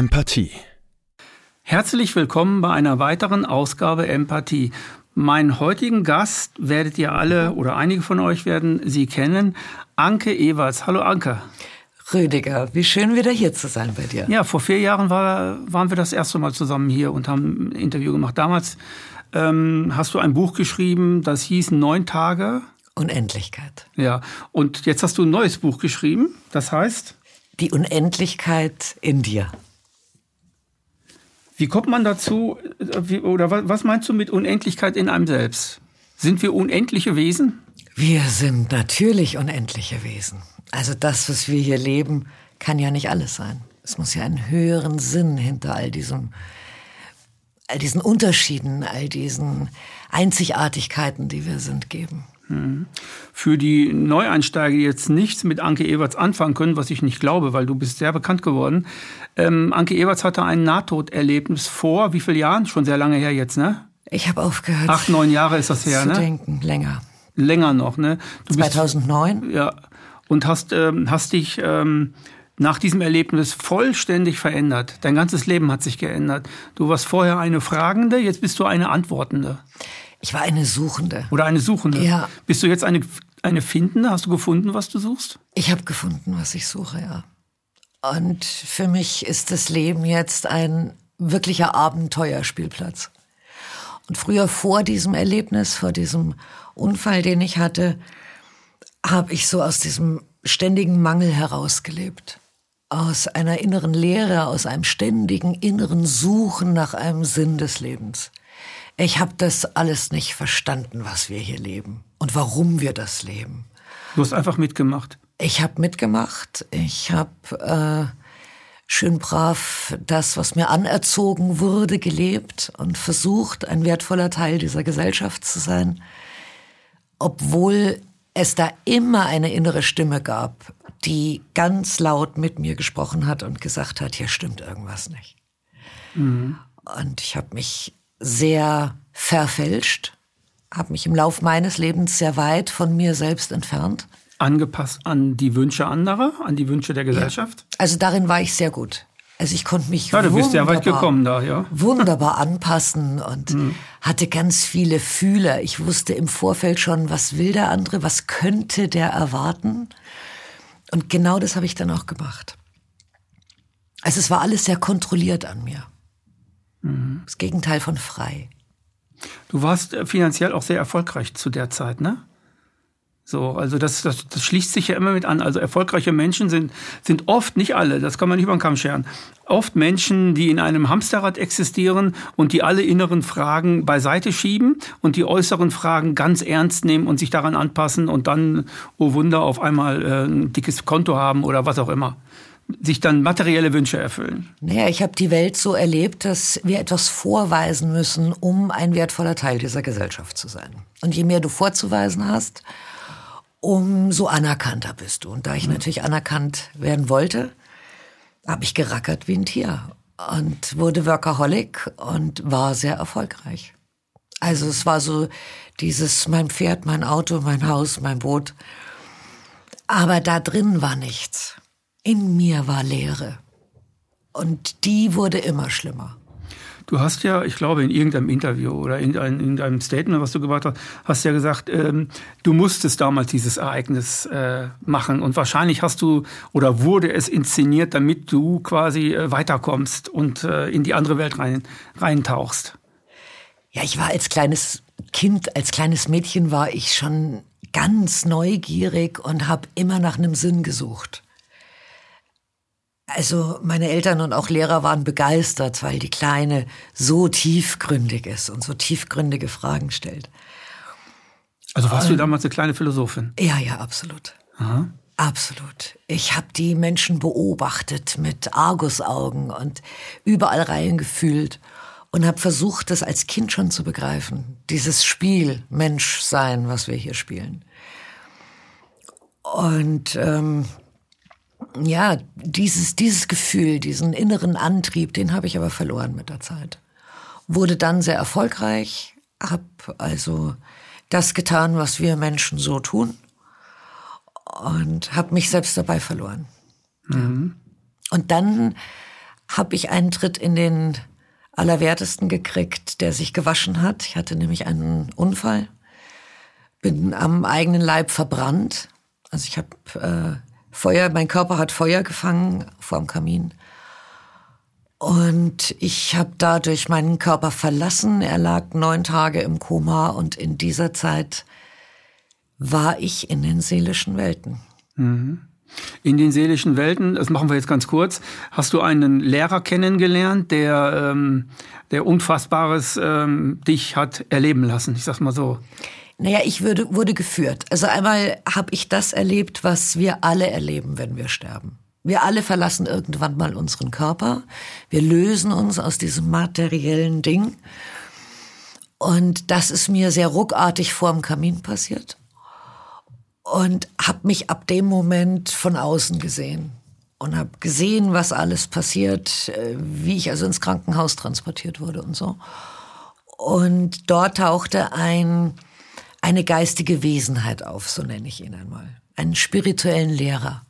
Empathie. Herzlich willkommen bei einer weiteren Ausgabe Empathie. Meinen heutigen Gast werdet ihr alle oder einige von euch werden sie kennen. Anke Ewerts. Hallo Anke. Rüdiger, wie schön wieder hier zu sein bei dir. Ja, vor vier Jahren war, waren wir das erste Mal zusammen hier und haben ein Interview gemacht. Damals ähm, hast du ein Buch geschrieben, das hieß Neun Tage. Unendlichkeit. Ja, und jetzt hast du ein neues Buch geschrieben, das heißt? Die Unendlichkeit in dir. Wie kommt man dazu, wie, oder was meinst du mit Unendlichkeit in einem selbst? Sind wir unendliche Wesen? Wir sind natürlich unendliche Wesen. Also das, was wir hier leben, kann ja nicht alles sein. Es muss ja einen höheren Sinn hinter all diesem, all diesen Unterschieden, all diesen Einzigartigkeiten, die wir sind, geben. Für die Neueinsteiger, die jetzt nichts mit Anke Ewerts anfangen können, was ich nicht glaube, weil du bist sehr bekannt geworden. Ähm, Anke Ewerts hatte ein Nahtoderlebnis vor wie viele Jahren? Schon sehr lange her jetzt, ne? Ich habe aufgehört. Acht, neun Jahre ist das her, zu ne? denken, länger. Länger noch, ne? Du 2009? Bist, ja. Und hast, ähm, hast dich ähm, nach diesem Erlebnis vollständig verändert. Dein ganzes Leben hat sich geändert. Du warst vorher eine Fragende, jetzt bist du eine Antwortende. Ich war eine Suchende. Oder eine Suchende? Ja. Bist du jetzt eine, eine Findende? Hast du gefunden, was du suchst? Ich habe gefunden, was ich suche, ja. Und für mich ist das Leben jetzt ein wirklicher Abenteuerspielplatz. Und früher vor diesem Erlebnis, vor diesem Unfall, den ich hatte, habe ich so aus diesem ständigen Mangel herausgelebt. Aus einer inneren Leere, aus einem ständigen inneren Suchen nach einem Sinn des Lebens. Ich habe das alles nicht verstanden, was wir hier leben und warum wir das leben. Du hast einfach mitgemacht. Ich habe mitgemacht. Ich habe äh, schön brav das, was mir anerzogen wurde, gelebt und versucht, ein wertvoller Teil dieser Gesellschaft zu sein, obwohl es da immer eine innere Stimme gab, die ganz laut mit mir gesprochen hat und gesagt hat, hier stimmt irgendwas nicht. Mhm. Und ich habe mich sehr verfälscht, habe mich im Lauf meines Lebens sehr weit von mir selbst entfernt. Angepasst an die Wünsche anderer, an die Wünsche der Gesellschaft? Ja. Also darin war ich sehr gut. Also ich konnte mich ja, du bist ja weit gekommen da, ja. wunderbar anpassen und mhm. hatte ganz viele Fühler. Ich wusste im Vorfeld schon, was will der andere, was könnte der erwarten. Und genau das habe ich dann auch gemacht. Also es war alles sehr kontrolliert an mir. Mhm. Das Gegenteil von frei. Du warst äh, finanziell auch sehr erfolgreich zu der Zeit, ne? So, also das, das, das schließt sich ja immer mit an. Also erfolgreiche Menschen sind, sind oft, nicht alle, das kann man nicht über den Kamm scheren, oft Menschen, die in einem Hamsterrad existieren und die alle inneren Fragen beiseite schieben und die äußeren Fragen ganz ernst nehmen und sich daran anpassen und dann, oh Wunder, auf einmal äh, ein dickes Konto haben oder was auch immer sich dann materielle Wünsche erfüllen? Naja, ich habe die Welt so erlebt, dass wir etwas vorweisen müssen, um ein wertvoller Teil dieser Gesellschaft zu sein. Und je mehr du vorzuweisen hast, umso anerkannter bist du. Und da ich mhm. natürlich anerkannt werden wollte, habe ich gerackert wie ein Tier und wurde Workaholic und war sehr erfolgreich. Also es war so dieses mein Pferd, mein Auto, mein Haus, mein Boot. Aber da drin war nichts. In mir war Leere. Und die wurde immer schlimmer. Du hast ja, ich glaube, in irgendeinem Interview oder in, irgendeinem Statement, was du gemacht hast, hast ja gesagt, ähm, du musstest damals dieses Ereignis äh, machen und wahrscheinlich hast du oder wurde es inszeniert, damit du quasi äh, weiterkommst und äh, in die andere Welt rein, reintauchst. Ja, ich war als kleines Kind, als kleines Mädchen war ich schon ganz neugierig und habe immer nach einem Sinn gesucht. Also meine Eltern und auch Lehrer waren begeistert, weil die Kleine so tiefgründig ist und so tiefgründige Fragen stellt. Also warst du damals eine kleine Philosophin? Ja, ja, absolut. Aha. Absolut. Ich habe die Menschen beobachtet mit Argusaugen und überall reingefühlt und habe versucht, das als Kind schon zu begreifen. Dieses Spiel Menschsein, was wir hier spielen. Und ähm, ja, dieses, dieses Gefühl, diesen inneren Antrieb, den habe ich aber verloren mit der Zeit. Wurde dann sehr erfolgreich, habe also das getan, was wir Menschen so tun und habe mich selbst dabei verloren. Mhm. Und dann habe ich einen Tritt in den Allerwertesten gekriegt, der sich gewaschen hat. Ich hatte nämlich einen Unfall, bin am eigenen Leib verbrannt. Also ich habe äh, Feuer, mein Körper hat Feuer gefangen vor dem Kamin. Und ich habe dadurch meinen Körper verlassen. Er lag neun Tage im Koma und in dieser Zeit war ich in den seelischen Welten. Mhm. In den seelischen Welten, das machen wir jetzt ganz kurz, hast du einen Lehrer kennengelernt, der, ähm, der Unfassbares ähm, dich hat erleben lassen, ich sag's mal so. Naja, ich würde, wurde geführt. Also einmal habe ich das erlebt, was wir alle erleben, wenn wir sterben. Wir alle verlassen irgendwann mal unseren Körper. Wir lösen uns aus diesem materiellen Ding. Und das ist mir sehr ruckartig vor dem Kamin passiert und habe mich ab dem Moment von außen gesehen und habe gesehen, was alles passiert, äh, wie ich also ins Krankenhaus transportiert wurde und so. Und dort tauchte ein, eine geistige Wesenheit auf, so nenne ich ihn einmal, einen spirituellen Lehrer,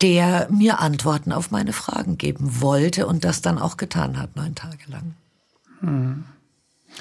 der mir Antworten auf meine Fragen geben wollte und das dann auch getan hat, neun Tage lang. Hm.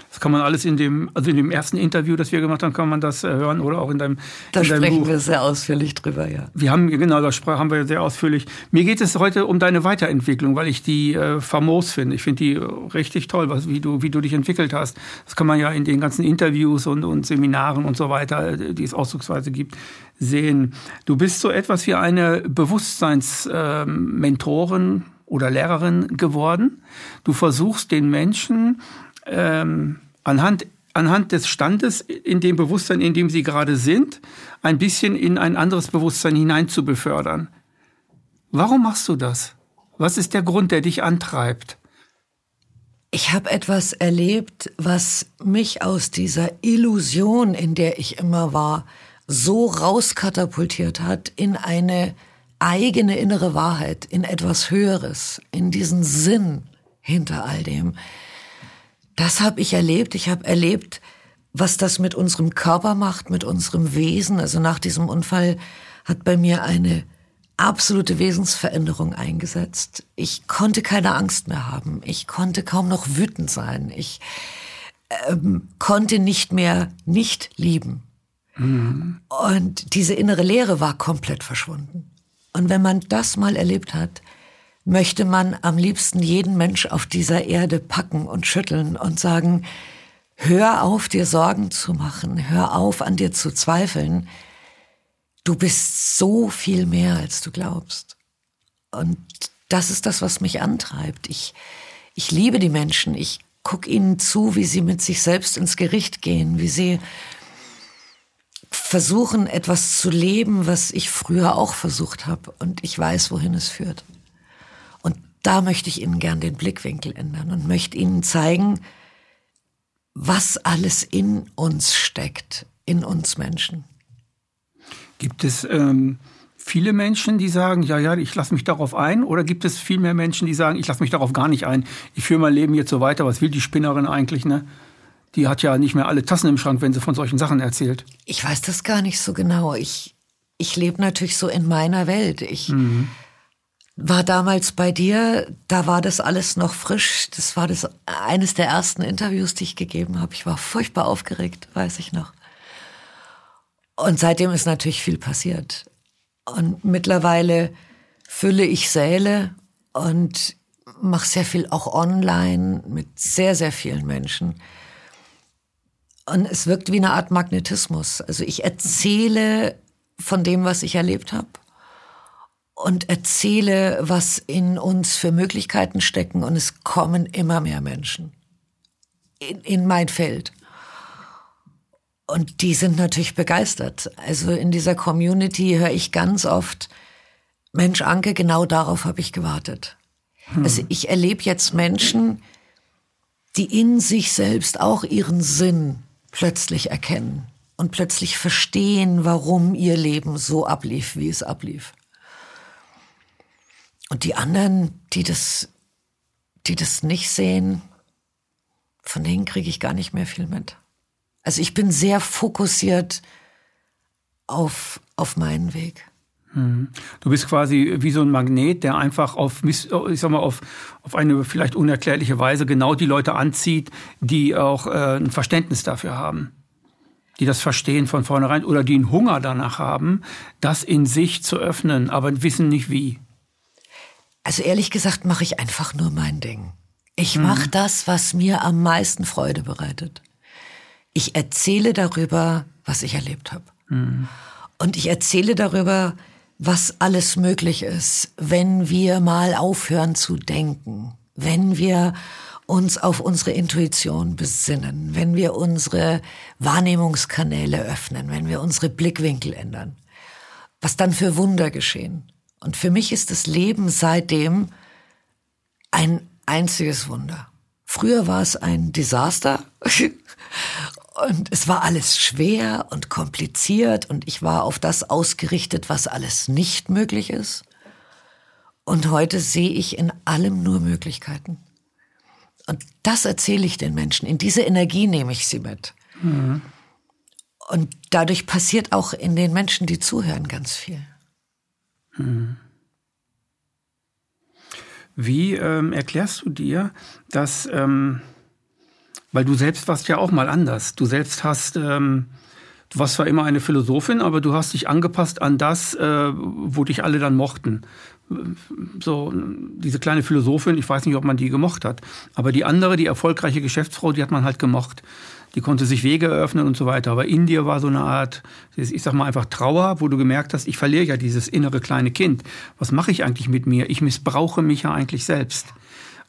Das kann man alles in dem, also in dem ersten Interview, das wir gemacht haben, kann man das äh, hören oder auch in deinem, da in deinem sprechen Buch. wir sehr ausführlich drüber, ja. Wir haben, genau, da haben wir sehr ausführlich. Mir geht es heute um deine Weiterentwicklung, weil ich die äh, famos finde. Ich finde die richtig toll, was, wie, du, wie du dich entwickelt hast. Das kann man ja in den ganzen Interviews und, und Seminaren und so weiter, äh, die es ausdrucksweise gibt, sehen. Du bist so etwas wie eine Bewusstseinsmentorin ähm, oder Lehrerin geworden. Du versuchst den Menschen ähm, anhand, anhand des Standes, in dem Bewusstsein, in dem sie gerade sind, ein bisschen in ein anderes Bewusstsein hinein zu befördern. Warum machst du das? Was ist der Grund, der dich antreibt? Ich habe etwas erlebt, was mich aus dieser Illusion, in der ich immer war, so rauskatapultiert hat in eine eigene innere Wahrheit, in etwas Höheres, in diesen Sinn hinter all dem. Das habe ich erlebt. Ich habe erlebt, was das mit unserem Körper macht, mit unserem Wesen. Also nach diesem Unfall hat bei mir eine absolute Wesensveränderung eingesetzt. Ich konnte keine Angst mehr haben. Ich konnte kaum noch wütend sein. Ich ähm, konnte nicht mehr nicht lieben. Mhm. Und diese innere Leere war komplett verschwunden. Und wenn man das mal erlebt hat, möchte man am liebsten jeden Mensch auf dieser Erde packen und schütteln und sagen, hör auf, dir Sorgen zu machen, hör auf, an dir zu zweifeln. Du bist so viel mehr, als du glaubst. Und das ist das, was mich antreibt. Ich, ich liebe die Menschen. Ich gucke ihnen zu, wie sie mit sich selbst ins Gericht gehen, wie sie versuchen, etwas zu leben, was ich früher auch versucht habe. Und ich weiß, wohin es führt da möchte ich Ihnen gern den Blickwinkel ändern und möchte Ihnen zeigen, was alles in uns steckt, in uns Menschen. Gibt es ähm, viele Menschen, die sagen, ja, ja, ich lasse mich darauf ein? Oder gibt es viel mehr Menschen, die sagen, ich lasse mich darauf gar nicht ein? Ich führe mein Leben jetzt so weiter. Was will die Spinnerin eigentlich, ne? Die hat ja nicht mehr alle Tassen im Schrank, wenn sie von solchen Sachen erzählt. Ich weiß das gar nicht so genau. Ich, ich lebe natürlich so in meiner Welt. Ich, mhm war damals bei dir, da war das alles noch frisch. Das war das eines der ersten Interviews, die ich gegeben habe. Ich war furchtbar aufgeregt, weiß ich noch. Und seitdem ist natürlich viel passiert. Und mittlerweile fülle ich Säle und mache sehr viel auch online mit sehr, sehr vielen Menschen. Und es wirkt wie eine Art Magnetismus. Also ich erzähle von dem, was ich erlebt habe und erzähle, was in uns für Möglichkeiten stecken und es kommen immer mehr Menschen in, in mein Feld. Und die sind natürlich begeistert. Also in dieser Community höre ich ganz oft, Mensch, Anke, genau darauf habe ich gewartet. Hm. Also ich erlebe jetzt Menschen, die in sich selbst auch ihren Sinn plötzlich erkennen und plötzlich verstehen, warum ihr Leben so ablief, wie es ablief. Und die anderen, die das, die das nicht sehen, von denen kriege ich gar nicht mehr viel mit. Also ich bin sehr fokussiert auf, auf meinen Weg. Hm. Du bist quasi wie so ein Magnet, der einfach auf, ich sag mal, auf, auf eine vielleicht unerklärliche Weise genau die Leute anzieht, die auch äh, ein Verständnis dafür haben. Die das verstehen von vornherein oder die einen Hunger danach haben, das in sich zu öffnen, aber wissen nicht wie. Also ehrlich gesagt mache ich einfach nur mein Ding. Ich mhm. mache das, was mir am meisten Freude bereitet. Ich erzähle darüber, was ich erlebt habe. Mhm. Und ich erzähle darüber, was alles möglich ist, wenn wir mal aufhören zu denken, wenn wir uns auf unsere Intuition besinnen, wenn wir unsere Wahrnehmungskanäle öffnen, wenn wir unsere Blickwinkel ändern, was dann für Wunder geschehen. Und für mich ist das Leben seitdem ein einziges Wunder. Früher war es ein Desaster und es war alles schwer und kompliziert und ich war auf das ausgerichtet, was alles nicht möglich ist. Und heute sehe ich in allem nur Möglichkeiten. Und das erzähle ich den Menschen. In diese Energie nehme ich sie mit. Mhm. Und dadurch passiert auch in den Menschen, die zuhören, ganz viel. Wie ähm, erklärst du dir, dass, ähm, weil du selbst warst ja auch mal anders. Du selbst hast, ähm, du warst zwar immer eine Philosophin, aber du hast dich angepasst an das, äh, wo dich alle dann mochten. So, diese kleine Philosophin, ich weiß nicht, ob man die gemocht hat, aber die andere, die erfolgreiche Geschäftsfrau, die hat man halt gemocht die konnte sich Wege eröffnen und so weiter. Aber in dir war so eine Art, ich sag mal einfach Trauer, wo du gemerkt hast, ich verliere ja dieses innere kleine Kind. Was mache ich eigentlich mit mir? Ich missbrauche mich ja eigentlich selbst.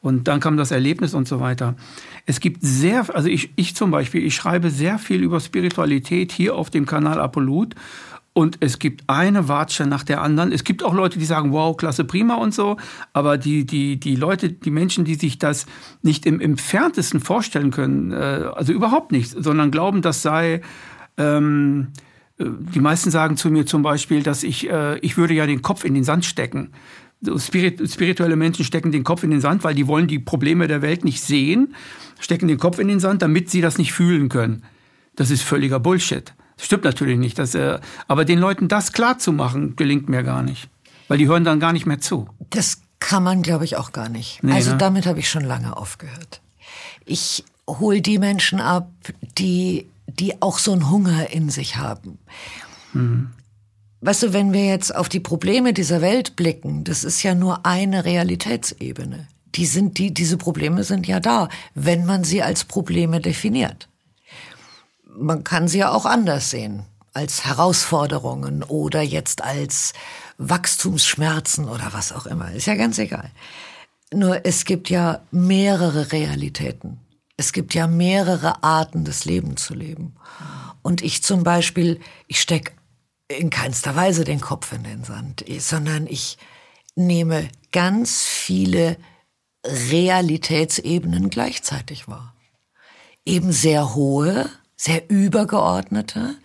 Und dann kam das Erlebnis und so weiter. Es gibt sehr, also ich, ich zum Beispiel, ich schreibe sehr viel über Spiritualität hier auf dem Kanal Apollut und es gibt eine Watsche nach der anderen. Es gibt auch Leute, die sagen, wow, klasse, prima und so. Aber die, die, die Leute, die Menschen, die sich das nicht im entferntesten vorstellen können, äh, also überhaupt nicht, sondern glauben, das sei, ähm, äh, die meisten sagen zu mir zum Beispiel, dass ich, äh, ich würde ja den Kopf in den Sand stecken. Spirit, spirituelle Menschen stecken den Kopf in den Sand, weil die wollen die Probleme der Welt nicht sehen, stecken den Kopf in den Sand, damit sie das nicht fühlen können. Das ist völliger Bullshit. Stimmt natürlich nicht. Dass, äh, aber den Leuten das klar zu machen, gelingt mir gar nicht. Weil die hören dann gar nicht mehr zu. Das kann man, glaube ich, auch gar nicht. Nee, also ne? damit habe ich schon lange aufgehört. Ich hole die Menschen ab, die, die auch so einen Hunger in sich haben. Mhm. Weißt du, wenn wir jetzt auf die Probleme dieser Welt blicken, das ist ja nur eine Realitätsebene. Die sind, die, diese Probleme sind ja da, wenn man sie als Probleme definiert man kann sie ja auch anders sehen, als Herausforderungen oder jetzt als Wachstumsschmerzen oder was auch immer. Ist ja ganz egal. Nur es gibt ja mehrere Realitäten. Es gibt ja mehrere Arten, das Leben zu leben. Und ich zum Beispiel, ich stecke in keinster Weise den Kopf in den Sand, sondern ich nehme ganz viele Realitätsebenen gleichzeitig wahr. Eben sehr hohe, sehr übergeordnete,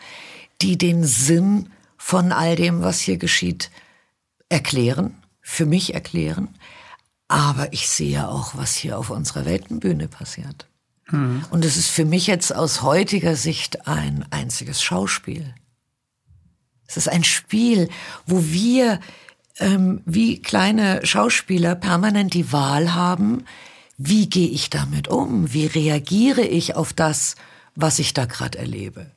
die den Sinn von all dem, was hier geschieht, erklären, für mich erklären. Aber ich sehe auch, was hier auf unserer Weltenbühne passiert. Mhm. Und es ist für mich jetzt aus heutiger Sicht ein einziges Schauspiel. Es ist ein Spiel, wo wir ähm, wie kleine Schauspieler permanent die Wahl haben, wie gehe ich damit um? Wie reagiere ich auf das, was ich da gerade erlebe.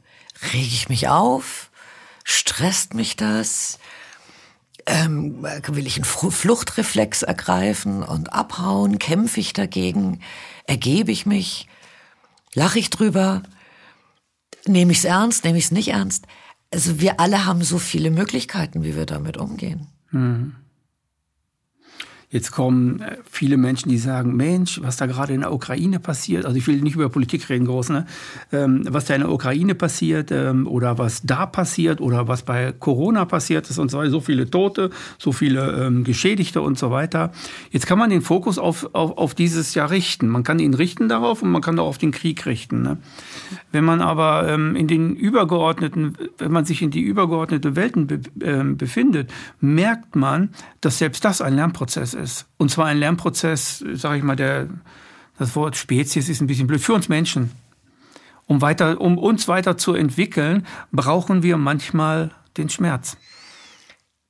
Rege ich mich auf? Stresst mich das? Ähm, will ich einen Fluchtreflex ergreifen und abhauen? Kämpfe ich dagegen? Ergebe ich mich? Lache ich drüber? Nehme ich es ernst? Nehme ich es nicht ernst? Also wir alle haben so viele Möglichkeiten, wie wir damit umgehen. Mhm. Jetzt kommen äh, viele Menschen, die sagen, Mensch, was da gerade in der Ukraine passiert, also ich will nicht über Politik reden groß, ne? Ähm, was da in der Ukraine passiert ähm, oder was da passiert oder was bei Corona passiert ist und so weiter, so viele Tote, so viele ähm, Geschädigte und so weiter. Jetzt kann man den Fokus auf, auf, auf dieses Jahr richten. Man kann ihn richten darauf und man kann auch auf den Krieg richten. Ne? Wenn man aber in den übergeordneten, wenn man sich in die übergeordnete Welten be, befindet, merkt man, dass selbst das ein Lernprozess ist. Und zwar ein Lernprozess, sage ich mal, der, das Wort Spezies ist ein bisschen blöd, für uns Menschen. Um, weiter, um uns weiter zu entwickeln, brauchen wir manchmal den Schmerz.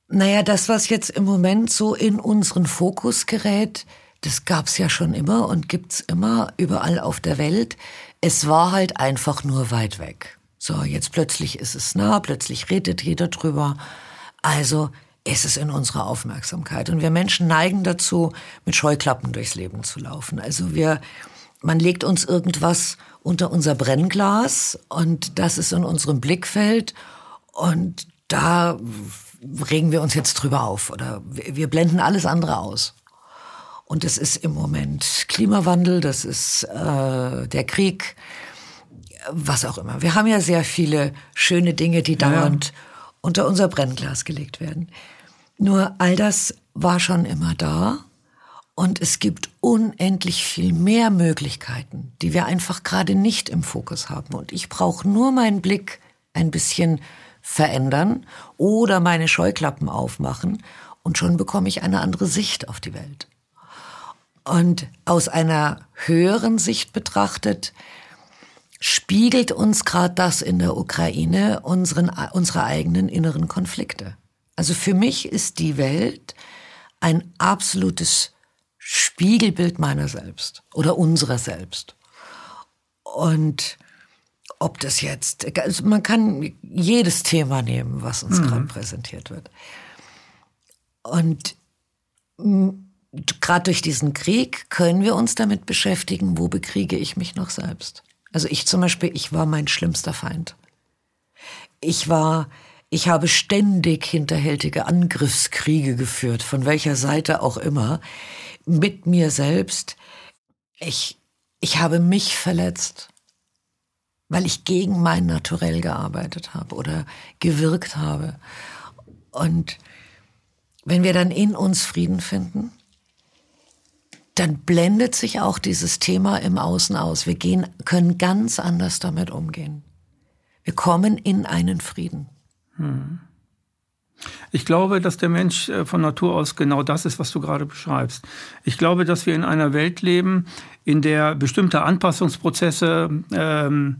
Naja, das, was jetzt im Moment so in unseren Fokus gerät, das gab's ja schon immer und gibt's immer überall auf der Welt. Es war halt einfach nur weit weg. So, jetzt plötzlich ist es nah, plötzlich redet jeder drüber. Also ist es in unserer Aufmerksamkeit. Und wir Menschen neigen dazu, mit Scheuklappen durchs Leben zu laufen. Also wir, man legt uns irgendwas unter unser Brennglas und das ist in unserem Blickfeld und da regen wir uns jetzt drüber auf oder wir blenden alles andere aus. Und es ist im Moment Klimawandel, das ist äh, der Krieg, was auch immer. Wir haben ja sehr viele schöne Dinge, die dauernd ja. Unter unser Brennglas gelegt werden. Nur all das war schon immer da und es gibt unendlich viel mehr Möglichkeiten, die wir einfach gerade nicht im Fokus haben. Und ich brauche nur meinen Blick ein bisschen verändern oder meine Scheuklappen aufmachen und schon bekomme ich eine andere Sicht auf die Welt. Und aus einer höheren Sicht betrachtet, spiegelt uns gerade das in der Ukraine unseren, unsere eigenen inneren Konflikte. Also für mich ist die Welt ein absolutes Spiegelbild meiner selbst oder unserer selbst. Und ob das jetzt, also man kann jedes Thema nehmen, was uns mhm. gerade präsentiert wird. Und gerade durch diesen Krieg können wir uns damit beschäftigen, wo bekriege ich mich noch selbst. Also ich zum Beispiel, ich war mein schlimmster Feind. Ich war, ich habe ständig hinterhältige Angriffskriege geführt, von welcher Seite auch immer, mit mir selbst. Ich, ich habe mich verletzt, weil ich gegen mein Naturell gearbeitet habe oder gewirkt habe. Und wenn wir dann in uns Frieden finden, dann blendet sich auch dieses Thema im Außen aus. Wir gehen, können ganz anders damit umgehen. Wir kommen in einen Frieden. Hm. Ich glaube, dass der Mensch äh, von Natur aus genau das ist, was du gerade beschreibst. Ich glaube, dass wir in einer Welt leben, in der bestimmte Anpassungsprozesse ähm,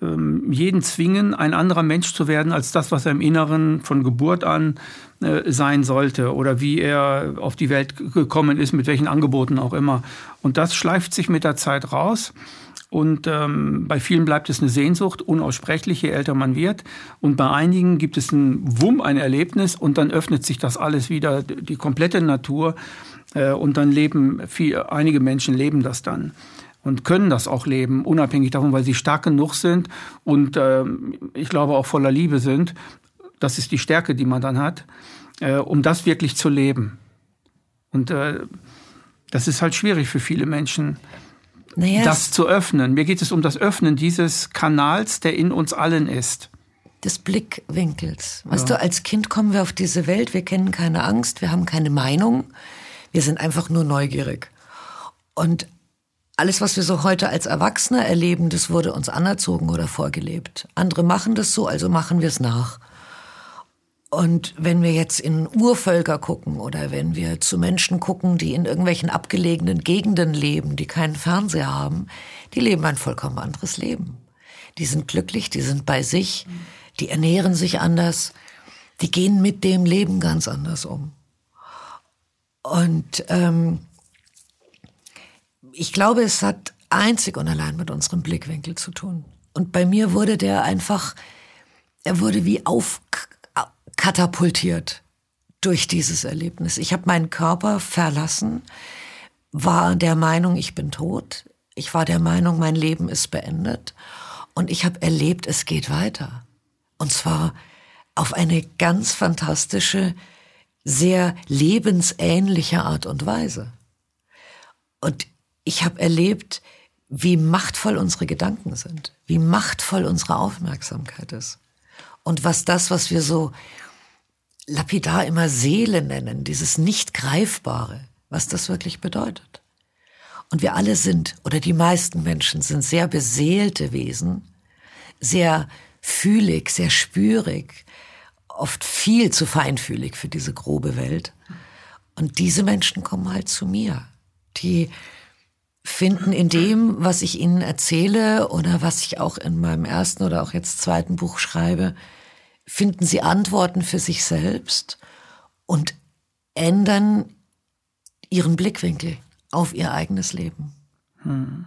ähm, jeden zwingen, ein anderer Mensch zu werden als das, was er im Inneren von Geburt an sein sollte oder wie er auf die Welt gekommen ist, mit welchen Angeboten auch immer. Und das schleift sich mit der Zeit raus. Und ähm, bei vielen bleibt es eine Sehnsucht, unaussprechlich, je älter man wird. Und bei einigen gibt es ein Wumm, ein Erlebnis und dann öffnet sich das alles wieder, die komplette Natur. Äh, und dann leben viel, einige Menschen leben das dann und können das auch leben, unabhängig davon, weil sie stark genug sind und äh, ich glaube auch voller Liebe sind. Das ist die Stärke, die man dann hat, äh, um das wirklich zu leben. Und äh, das ist halt schwierig für viele Menschen, naja, das zu öffnen. Mir geht es um das Öffnen dieses Kanals, der in uns allen ist. Des Blickwinkels. Weißt ja. du, als Kind kommen wir auf diese Welt, wir kennen keine Angst, wir haben keine Meinung, wir sind einfach nur neugierig. Und alles, was wir so heute als Erwachsene erleben, das wurde uns anerzogen oder vorgelebt. Andere machen das so, also machen wir es nach. Und wenn wir jetzt in Urvölker gucken oder wenn wir zu Menschen gucken, die in irgendwelchen abgelegenen Gegenden leben, die keinen Fernseher haben, die leben ein vollkommen anderes Leben. Die sind glücklich, die sind bei sich, die ernähren sich anders, die gehen mit dem Leben ganz anders um. Und ähm, ich glaube, es hat einzig und allein mit unserem Blickwinkel zu tun. Und bei mir wurde der einfach, er wurde wie aufkatapultiert durch dieses Erlebnis. Ich habe meinen Körper verlassen, war der Meinung, ich bin tot. Ich war der Meinung, mein Leben ist beendet. Und ich habe erlebt, es geht weiter. Und zwar auf eine ganz fantastische, sehr lebensähnliche Art und Weise. Und ich habe erlebt, wie machtvoll unsere Gedanken sind, wie machtvoll unsere Aufmerksamkeit ist. Und was das, was wir so lapidar immer Seele nennen, dieses nicht greifbare, was das wirklich bedeutet. Und wir alle sind, oder die meisten Menschen sind sehr beseelte Wesen, sehr fühlig, sehr spürig, oft viel zu feinfühlig für diese grobe Welt. Und diese Menschen kommen halt zu mir, die finden in dem, was ich ihnen erzähle oder was ich auch in meinem ersten oder auch jetzt zweiten Buch schreibe, finden sie Antworten für sich selbst und ändern ihren Blickwinkel auf ihr eigenes Leben. Hm.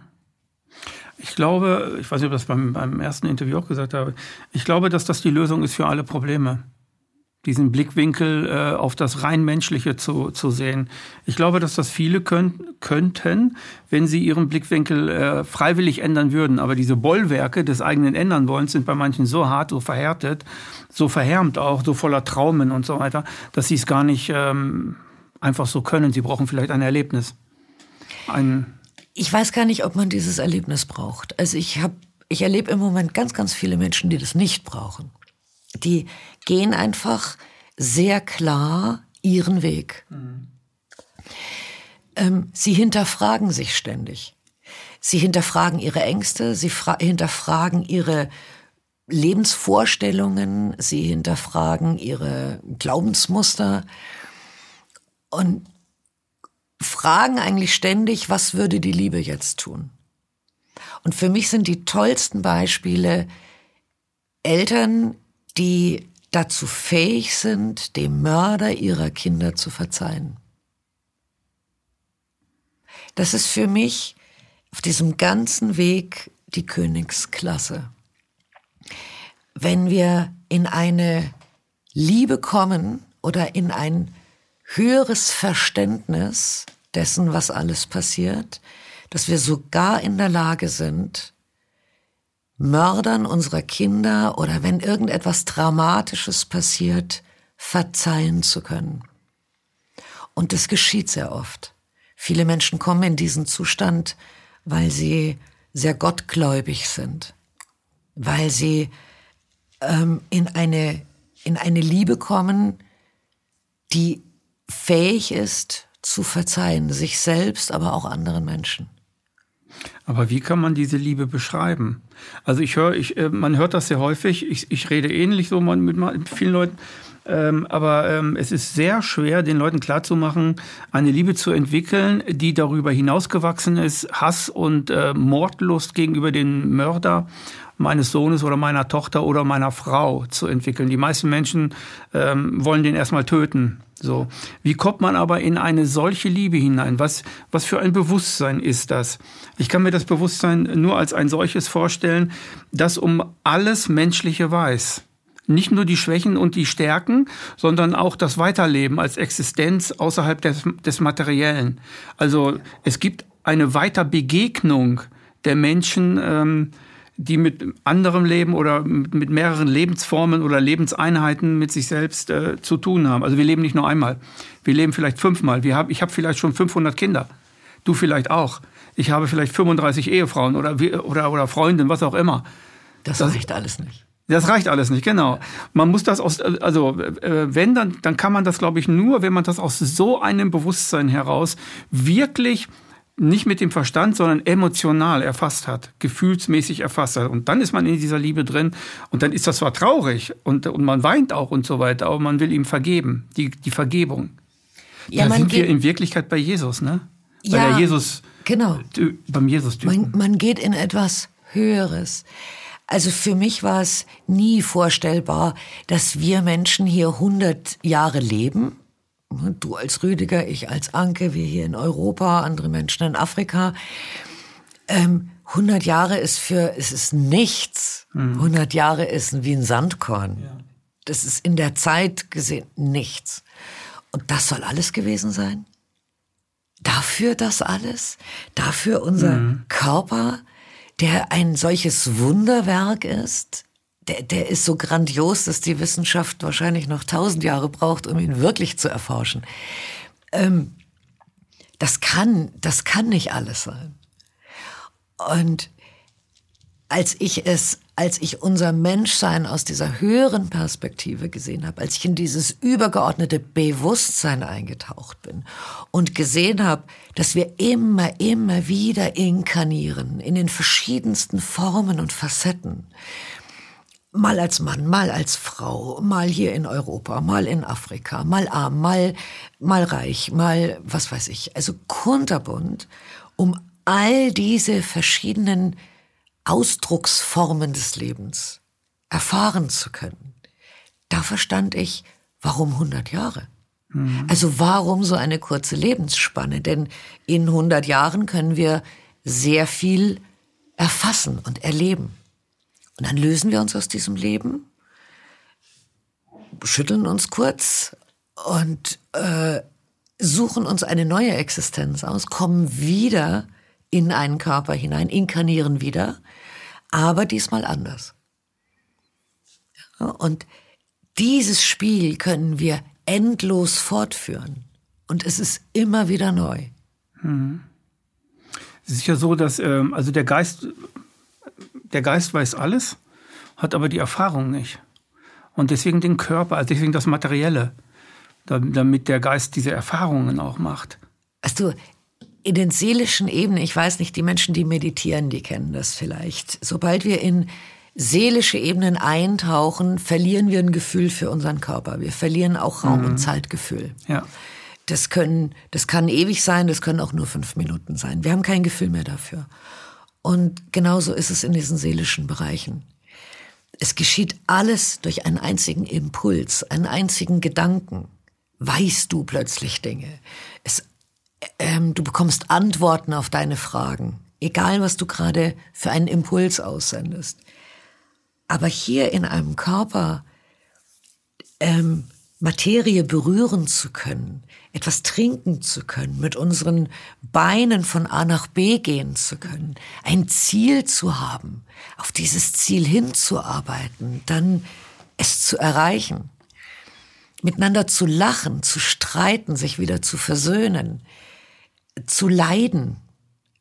Ich glaube, ich weiß nicht, ob ich das beim, beim ersten Interview auch gesagt habe, ich glaube, dass das die Lösung ist für alle Probleme diesen Blickwinkel äh, auf das rein menschliche zu, zu sehen. Ich glaube, dass das viele könnt, könnten, wenn sie ihren Blickwinkel äh, freiwillig ändern würden. Aber diese Bollwerke des eigenen Ändernwollens sind bei manchen so hart, so verhärtet, so verhärmt auch, so voller Traumen und so weiter, dass sie es gar nicht ähm, einfach so können. Sie brauchen vielleicht ein Erlebnis. Ein ich weiß gar nicht, ob man dieses Erlebnis braucht. Also ich habe, ich erlebe im Moment ganz, ganz viele Menschen, die das nicht brauchen die gehen einfach sehr klar ihren Weg. Mhm. Sie hinterfragen sich ständig. Sie hinterfragen ihre Ängste, sie hinterfragen ihre Lebensvorstellungen, sie hinterfragen ihre Glaubensmuster und fragen eigentlich ständig, was würde die Liebe jetzt tun? Und für mich sind die tollsten Beispiele Eltern, die dazu fähig sind, dem Mörder ihrer Kinder zu verzeihen. Das ist für mich auf diesem ganzen Weg die Königsklasse. Wenn wir in eine Liebe kommen oder in ein höheres Verständnis dessen, was alles passiert, dass wir sogar in der Lage sind, Mördern unserer Kinder oder wenn irgendetwas Dramatisches passiert, verzeihen zu können. Und das geschieht sehr oft. Viele Menschen kommen in diesen Zustand, weil sie sehr gottgläubig sind, weil sie ähm, in, eine, in eine Liebe kommen, die fähig ist zu verzeihen, sich selbst, aber auch anderen Menschen. Aber wie kann man diese Liebe beschreiben? Also ich höre, ich, äh, man hört das sehr häufig. Ich, ich rede ähnlich so mit, vielen Leuten. Ähm, aber ähm, es ist sehr schwer, den Leuten klarzumachen, eine Liebe zu entwickeln, die darüber hinausgewachsen ist, Hass und äh, Mordlust gegenüber den Mörder meines Sohnes oder meiner Tochter oder meiner Frau zu entwickeln. Die meisten Menschen ähm, wollen den erstmal töten. So. Wie kommt man aber in eine solche Liebe hinein? Was, was für ein Bewusstsein ist das? Ich kann mir das Bewusstsein nur als ein solches vorstellen, das um alles Menschliche weiß. Nicht nur die Schwächen und die Stärken, sondern auch das Weiterleben als Existenz außerhalb des, des Materiellen. Also es gibt eine Weiterbegegnung der Menschen, ähm, die mit anderem Leben oder mit mehreren Lebensformen oder Lebenseinheiten mit sich selbst äh, zu tun haben. Also wir leben nicht nur einmal, wir leben vielleicht fünfmal. Wir hab, ich habe vielleicht schon 500 Kinder, du vielleicht auch. Ich habe vielleicht 35 Ehefrauen oder, oder, oder Freundinnen, was auch immer. Das, das reicht alles nicht. Das reicht alles nicht, genau. Man muss das aus, also äh, wenn, dann, dann kann man das, glaube ich, nur, wenn man das aus so einem Bewusstsein heraus wirklich nicht mit dem Verstand, sondern emotional erfasst hat, gefühlsmäßig erfasst hat. Und dann ist man in dieser Liebe drin und dann ist das zwar traurig und, und man weint auch und so weiter, aber man will ihm vergeben, die, die Vergebung. Ja, da sind wir in Wirklichkeit bei Jesus, ne? Bei ja, der Jesus, genau. beim Jesus man, man geht in etwas Höheres. Also für mich war es nie vorstellbar, dass wir Menschen hier 100 Jahre leben Du als Rüdiger, ich als Anke, wir hier in Europa, andere Menschen in Afrika. Ähm, 100 Jahre ist für, es ist nichts. 100 mhm. Jahre ist wie ein Sandkorn. Ja. Das ist in der Zeit gesehen nichts. Und das soll alles gewesen sein? Dafür das alles? Dafür unser mhm. Körper, der ein solches Wunderwerk ist? Der, der ist so grandios, dass die Wissenschaft wahrscheinlich noch tausend Jahre braucht, um ihn wirklich zu erforschen. Ähm, das kann, das kann nicht alles sein. Und als ich es, als ich unser Menschsein aus dieser höheren Perspektive gesehen habe, als ich in dieses übergeordnete Bewusstsein eingetaucht bin und gesehen habe, dass wir immer, immer wieder inkarnieren in den verschiedensten Formen und Facetten, mal als Mann, mal als Frau, mal hier in Europa, mal in Afrika, mal arm, mal, mal reich, mal was weiß ich. Also kunterbunt, um all diese verschiedenen Ausdrucksformen des Lebens erfahren zu können. Da verstand ich, warum 100 Jahre? Mhm. Also warum so eine kurze Lebensspanne? Denn in 100 Jahren können wir sehr viel erfassen und erleben. Und dann lösen wir uns aus diesem Leben, schütteln uns kurz und äh, suchen uns eine neue Existenz aus, kommen wieder in einen Körper hinein, inkarnieren wieder, aber diesmal anders. Und dieses Spiel können wir endlos fortführen. Und es ist immer wieder neu. Mhm. Es ist ja so, dass ähm, also der Geist, der Geist weiß alles, hat aber die Erfahrung nicht. Und deswegen den Körper, also deswegen das Materielle, damit der Geist diese Erfahrungen auch macht. Also in den seelischen Ebenen, ich weiß nicht, die Menschen, die meditieren, die kennen das vielleicht. Sobald wir in seelische Ebenen eintauchen, verlieren wir ein Gefühl für unseren Körper. Wir verlieren auch Raum- mhm. und Zeitgefühl. Ja. Das können, das kann ewig sein, das können auch nur fünf Minuten sein. Wir haben kein Gefühl mehr dafür. Und genauso ist es in diesen seelischen Bereichen. Es geschieht alles durch einen einzigen Impuls, einen einzigen Gedanken. Weißt du plötzlich Dinge. Es, ähm, du bekommst Antworten auf deine Fragen, egal was du gerade für einen Impuls aussendest. Aber hier in einem Körper ähm, Materie berühren zu können, etwas trinken zu können, mit unseren Beinen von A nach B gehen zu können, ein Ziel zu haben, auf dieses Ziel hinzuarbeiten, dann es zu erreichen, miteinander zu lachen, zu streiten, sich wieder zu versöhnen, zu leiden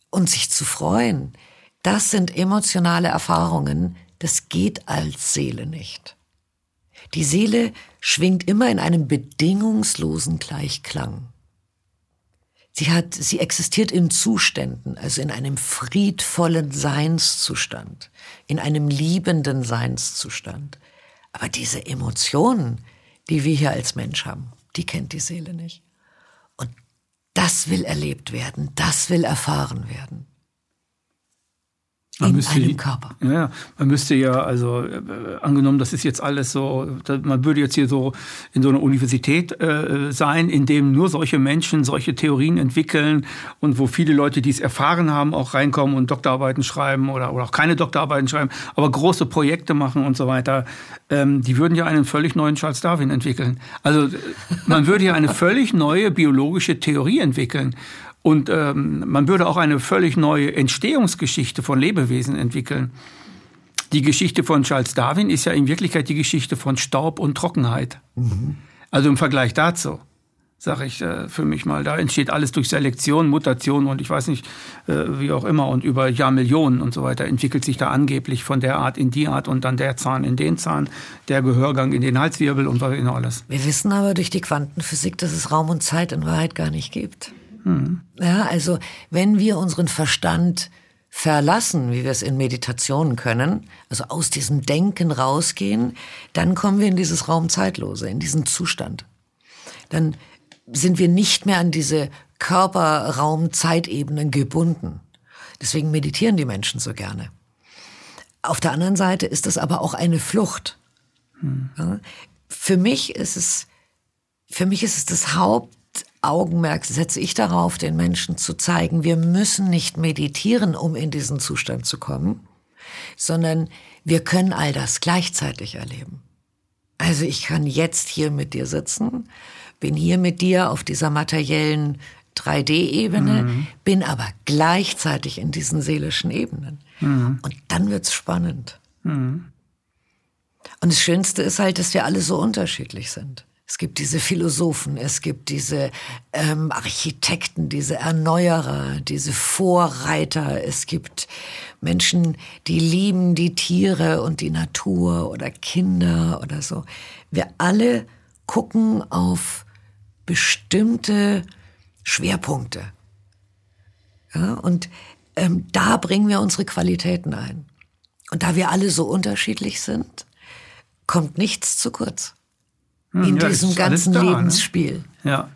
und sich zu freuen, das sind emotionale Erfahrungen, das geht als Seele nicht. Die Seele schwingt immer in einem bedingungslosen Gleichklang. Sie hat, sie existiert in Zuständen, also in einem friedvollen Seinszustand, in einem liebenden Seinszustand. Aber diese Emotionen, die wir hier als Mensch haben, die kennt die Seele nicht. Und das will erlebt werden, das will erfahren werden. Man in müsste, einem Körper. Ja, man müsste ja, also äh, angenommen, das ist jetzt alles so, man würde jetzt hier so in so einer Universität äh, sein, in dem nur solche Menschen solche Theorien entwickeln und wo viele Leute, die es erfahren haben, auch reinkommen und Doktorarbeiten schreiben oder, oder auch keine Doktorarbeiten schreiben, aber große Projekte machen und so weiter. Ähm, die würden ja einen völlig neuen Charles Darwin entwickeln. Also man würde ja eine völlig neue biologische Theorie entwickeln. Und ähm, man würde auch eine völlig neue Entstehungsgeschichte von Lebewesen entwickeln. Die Geschichte von Charles Darwin ist ja in Wirklichkeit die Geschichte von Staub und Trockenheit. Mhm. Also im Vergleich dazu, sage ich äh, für mich mal, da entsteht alles durch Selektion, Mutation und ich weiß nicht, äh, wie auch immer, und über Jahrmillionen und so weiter entwickelt sich da angeblich von der Art in die Art und dann der Zahn in den Zahn, der Gehörgang in den Halswirbel und was noch alles. Wir wissen aber durch die Quantenphysik, dass es Raum und Zeit in Wahrheit gar nicht gibt. Mhm. Ja, also wenn wir unseren Verstand verlassen, wie wir es in Meditationen können, also aus diesem Denken rausgehen, dann kommen wir in dieses Raum-Zeitlose, in diesen Zustand. Dann sind wir nicht mehr an diese Körper-Raum-Zeitebenen gebunden. Deswegen meditieren die Menschen so gerne. Auf der anderen Seite ist das aber auch eine Flucht. Hm. Für mich ist es, für mich ist es das Haupt Augenmerk setze ich darauf, den Menschen zu zeigen, wir müssen nicht meditieren, um in diesen Zustand zu kommen, sondern wir können all das gleichzeitig erleben. Also ich kann jetzt hier mit dir sitzen, bin hier mit dir auf dieser materiellen 3D-Ebene, mhm. bin aber gleichzeitig in diesen seelischen Ebenen. Mhm. Und dann wird's spannend. Mhm. Und das Schönste ist halt, dass wir alle so unterschiedlich sind. Es gibt diese Philosophen, es gibt diese ähm, Architekten, diese Erneuerer, diese Vorreiter. Es gibt Menschen, die lieben die Tiere und die Natur oder Kinder oder so. Wir alle gucken auf bestimmte Schwerpunkte. Ja, und ähm, da bringen wir unsere Qualitäten ein. Und da wir alle so unterschiedlich sind, kommt nichts zu kurz. Hm, in ja, diesem ganzen da, ne? Lebensspiel. Ne? Ja.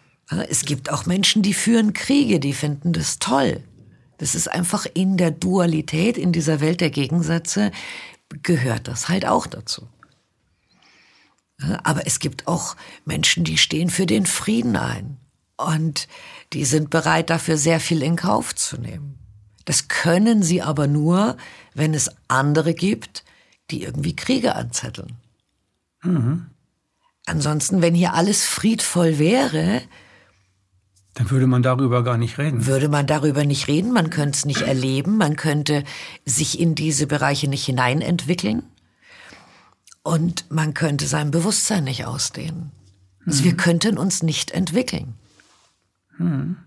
Es gibt auch Menschen, die führen Kriege, die finden das toll. Das ist einfach in der Dualität, in dieser Welt der Gegensätze, gehört das halt auch dazu. Aber es gibt auch Menschen, die stehen für den Frieden ein. Und die sind bereit, dafür sehr viel in Kauf zu nehmen. Das können sie aber nur, wenn es andere gibt, die irgendwie Kriege anzetteln. Mhm. Ansonsten, wenn hier alles friedvoll wäre, dann würde man darüber gar nicht reden. Würde man darüber nicht reden, man könnte es nicht erleben, man könnte sich in diese Bereiche nicht hineinentwickeln und man könnte sein Bewusstsein nicht ausdehnen. Also wir mhm. könnten uns nicht entwickeln. Hm.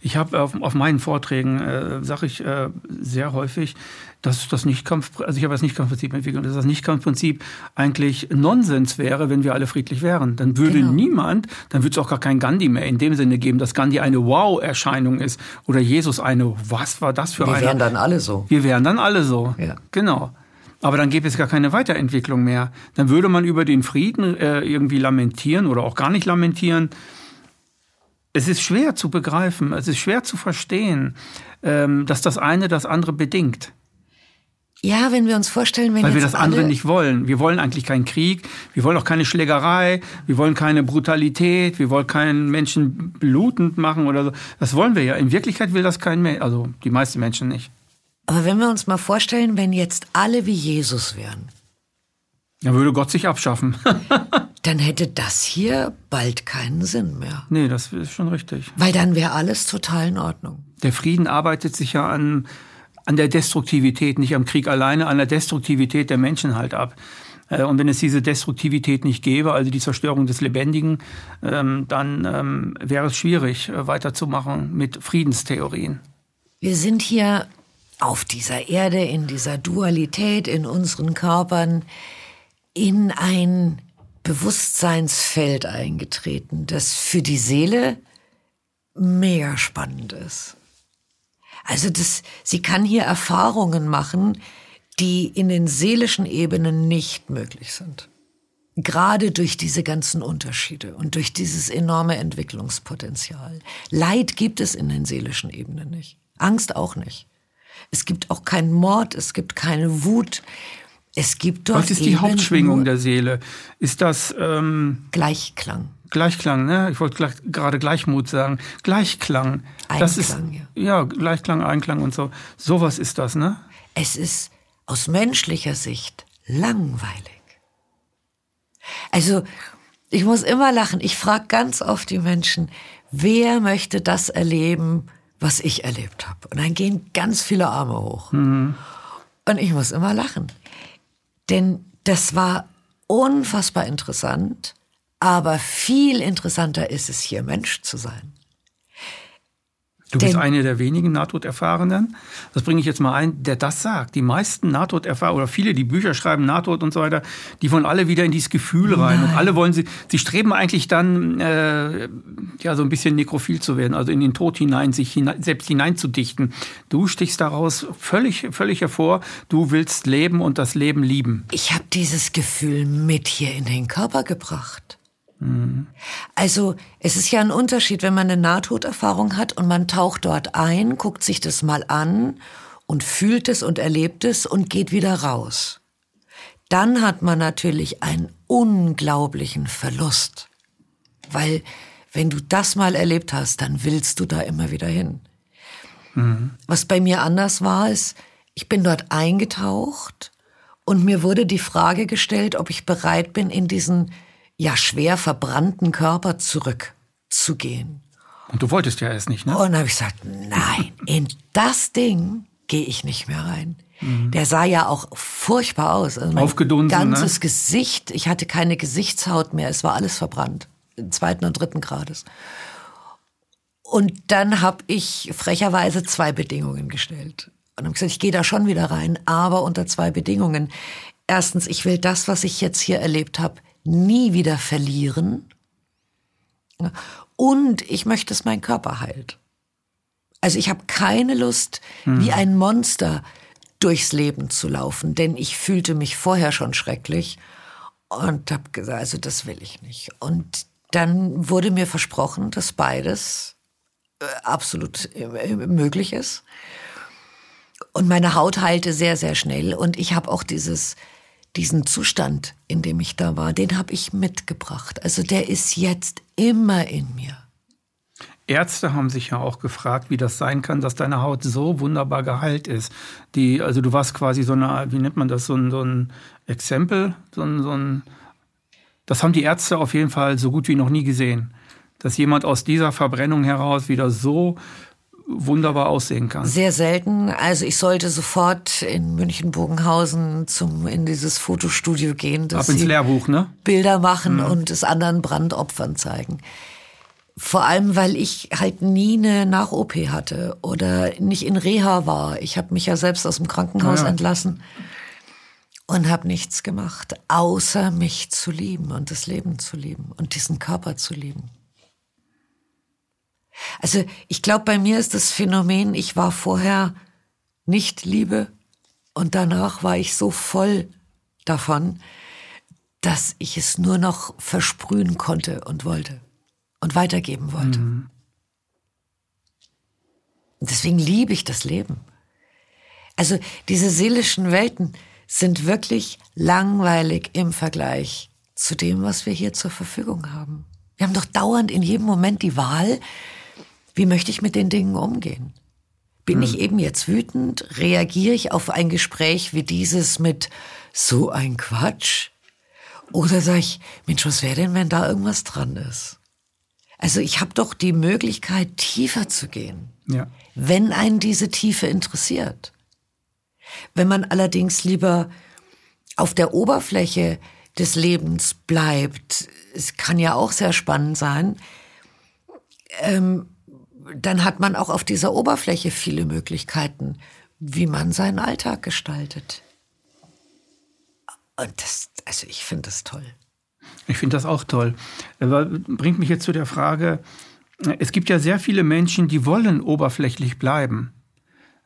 Ich habe auf, auf, meinen Vorträgen, äh, sage ich äh, sehr häufig, dass das Nichtkampf, also ich habe das Nichtkampfprinzip entwickelt, dass das Nichtkampfprinzip eigentlich Nonsens wäre, wenn wir alle friedlich wären. Dann würde genau. niemand, dann würde es auch gar kein Gandhi mehr in dem Sinne geben, dass Gandhi eine Wow-Erscheinung ist oder Jesus eine, was war das für eine? Wir wären dann alle so. Wir wären dann alle so. Ja. Genau. Aber dann gäbe es gar keine Weiterentwicklung mehr. Dann würde man über den Frieden äh, irgendwie lamentieren oder auch gar nicht lamentieren es ist schwer zu begreifen, es ist schwer zu verstehen, ähm, dass das eine das andere bedingt. Ja, wenn wir uns vorstellen, wenn Weil wir das andere nicht wollen. Wir wollen eigentlich keinen Krieg, wir wollen auch keine Schlägerei, wir wollen keine Brutalität, wir wollen keinen Menschen blutend machen oder so. Das wollen wir ja. In Wirklichkeit will das kein Mensch, also die meisten Menschen nicht. Aber wenn wir uns mal vorstellen, wenn jetzt alle wie Jesus wären. Dann würde Gott sich abschaffen. dann hätte das hier bald keinen Sinn mehr. Nee, das ist schon richtig. Weil dann wäre alles total in Ordnung. Der Frieden arbeitet sich ja an, an der Destruktivität, nicht am Krieg alleine, an der Destruktivität der Menschen halt ab. Äh, und wenn es diese Destruktivität nicht gäbe, also die Zerstörung des Lebendigen, ähm, dann ähm, wäre es schwierig, äh, weiterzumachen mit Friedenstheorien. Wir sind hier auf dieser Erde, in dieser Dualität, in unseren Körpern, in ein Bewusstseinsfeld eingetreten, das für die Seele mega spannend ist. Also das, sie kann hier Erfahrungen machen, die in den seelischen Ebenen nicht möglich sind. Gerade durch diese ganzen Unterschiede und durch dieses enorme Entwicklungspotenzial. Leid gibt es in den seelischen Ebenen nicht. Angst auch nicht. Es gibt auch keinen Mord, es gibt keine Wut, es gibt dort. Was ist die Hauptschwingung der Seele? Ist das ähm, Gleichklang? Gleichklang, ne? Ich wollte gleich, gerade Gleichmut sagen. Gleichklang. Einklang, das ist, ja. Ja, Gleichklang, Einklang und so. Sowas ist das, ne? Es ist aus menschlicher Sicht langweilig. Also, ich muss immer lachen. Ich frage ganz oft die Menschen, wer möchte das erleben, was ich erlebt habe? Und dann gehen ganz viele Arme hoch. Mhm. Und ich muss immer lachen. Denn das war unfassbar interessant, aber viel interessanter ist es hier, Mensch zu sein. Du bist eine der wenigen Nahtoderfahrenen. Das bringe ich jetzt mal ein, der das sagt. Die meisten Nahtoderfahrenen oder viele, die Bücher schreiben, Nahtod und so weiter, die wollen alle wieder in dieses Gefühl rein. Nein. Und alle wollen sie, sie streben eigentlich dann, äh, ja, so ein bisschen nekrophil zu werden, also in den Tod hinein, sich hinein, selbst hineinzudichten. Du stichst daraus völlig, völlig hervor. Du willst leben und das Leben lieben. Ich habe dieses Gefühl mit hier in den Körper gebracht. Also es ist ja ein Unterschied, wenn man eine Nahtoderfahrung hat und man taucht dort ein, guckt sich das mal an und fühlt es und erlebt es und geht wieder raus. Dann hat man natürlich einen unglaublichen Verlust, weil wenn du das mal erlebt hast, dann willst du da immer wieder hin. Mhm. Was bei mir anders war, ist, ich bin dort eingetaucht und mir wurde die Frage gestellt, ob ich bereit bin, in diesen ja schwer verbrannten Körper zurückzugehen. Und du wolltest ja erst nicht, ne? Und dann habe ich gesagt, nein, in das Ding gehe ich nicht mehr rein. Mhm. Der sah ja auch furchtbar aus. Also Aufgedunsen, ganzes ne? Gesicht, ich hatte keine Gesichtshaut mehr, es war alles verbrannt, zweiten und dritten Grades. Und dann habe ich frecherweise zwei Bedingungen gestellt. Und habe gesagt, ich gehe da schon wieder rein, aber unter zwei Bedingungen. Erstens, ich will das, was ich jetzt hier erlebt habe, nie wieder verlieren. Und ich möchte, dass mein Körper heilt. Also ich habe keine Lust, mhm. wie ein Monster durchs Leben zu laufen, denn ich fühlte mich vorher schon schrecklich und habe gesagt, also das will ich nicht. Und dann wurde mir versprochen, dass beides äh, absolut äh, möglich ist. Und meine Haut heilte sehr, sehr schnell und ich habe auch dieses diesen Zustand, in dem ich da war, den habe ich mitgebracht. Also der ist jetzt immer in mir. Ärzte haben sich ja auch gefragt, wie das sein kann, dass deine Haut so wunderbar geheilt ist. Die, also du warst quasi so eine, wie nennt man das, so ein, so ein Exempel, so ein, so ein, das haben die Ärzte auf jeden Fall so gut wie noch nie gesehen. Dass jemand aus dieser Verbrennung heraus wieder so wunderbar aussehen kann. Sehr selten. Also ich sollte sofort in München-Bogenhausen zum in dieses Fotostudio gehen, Ab ins Lehrbuch, ne? Bilder machen mhm. und es anderen Brandopfern zeigen. Vor allem, weil ich halt nie eine Nach-OP hatte oder nicht in Reha war. Ich habe mich ja selbst aus dem Krankenhaus ja. entlassen und habe nichts gemacht, außer mich zu lieben und das Leben zu lieben und diesen Körper zu lieben. Also ich glaube, bei mir ist das Phänomen, ich war vorher nicht Liebe und danach war ich so voll davon, dass ich es nur noch versprühen konnte und wollte und weitergeben wollte. Mhm. Deswegen liebe ich das Leben. Also diese seelischen Welten sind wirklich langweilig im Vergleich zu dem, was wir hier zur Verfügung haben. Wir haben doch dauernd in jedem Moment die Wahl, wie möchte ich mit den Dingen umgehen? Bin mhm. ich eben jetzt wütend? Reagiere ich auf ein Gespräch wie dieses mit so ein Quatsch? Oder sage ich, Mensch, was wäre denn, wenn da irgendwas dran ist? Also ich habe doch die Möglichkeit, tiefer zu gehen, ja. wenn einen diese Tiefe interessiert. Wenn man allerdings lieber auf der Oberfläche des Lebens bleibt, es kann ja auch sehr spannend sein, ähm, dann hat man auch auf dieser Oberfläche viele Möglichkeiten, wie man seinen Alltag gestaltet. Und das, also ich finde das toll. Ich finde das auch toll. Aber bringt mich jetzt zu der Frage, es gibt ja sehr viele Menschen, die wollen oberflächlich bleiben.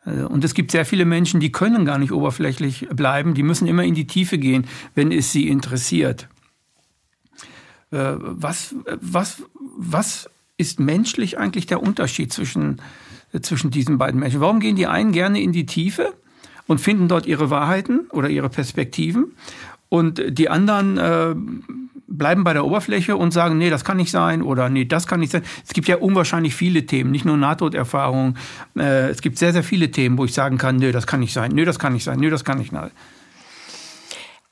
Und es gibt sehr viele Menschen, die können gar nicht oberflächlich bleiben, die müssen immer in die Tiefe gehen, wenn es sie interessiert. Äh, was, was, was ist menschlich eigentlich der Unterschied zwischen, zwischen diesen beiden Menschen? Warum gehen die einen gerne in die Tiefe und finden dort ihre Wahrheiten oder ihre Perspektiven und die anderen äh, bleiben bei der Oberfläche und sagen, nee, das kann nicht sein oder nee, das kann nicht sein. Es gibt ja unwahrscheinlich viele Themen, nicht nur Nahtoderfahrungen. Äh, es gibt sehr, sehr viele Themen, wo ich sagen kann, nee, das kann nicht sein, nee, das kann nicht sein, nee, das kann nicht sein.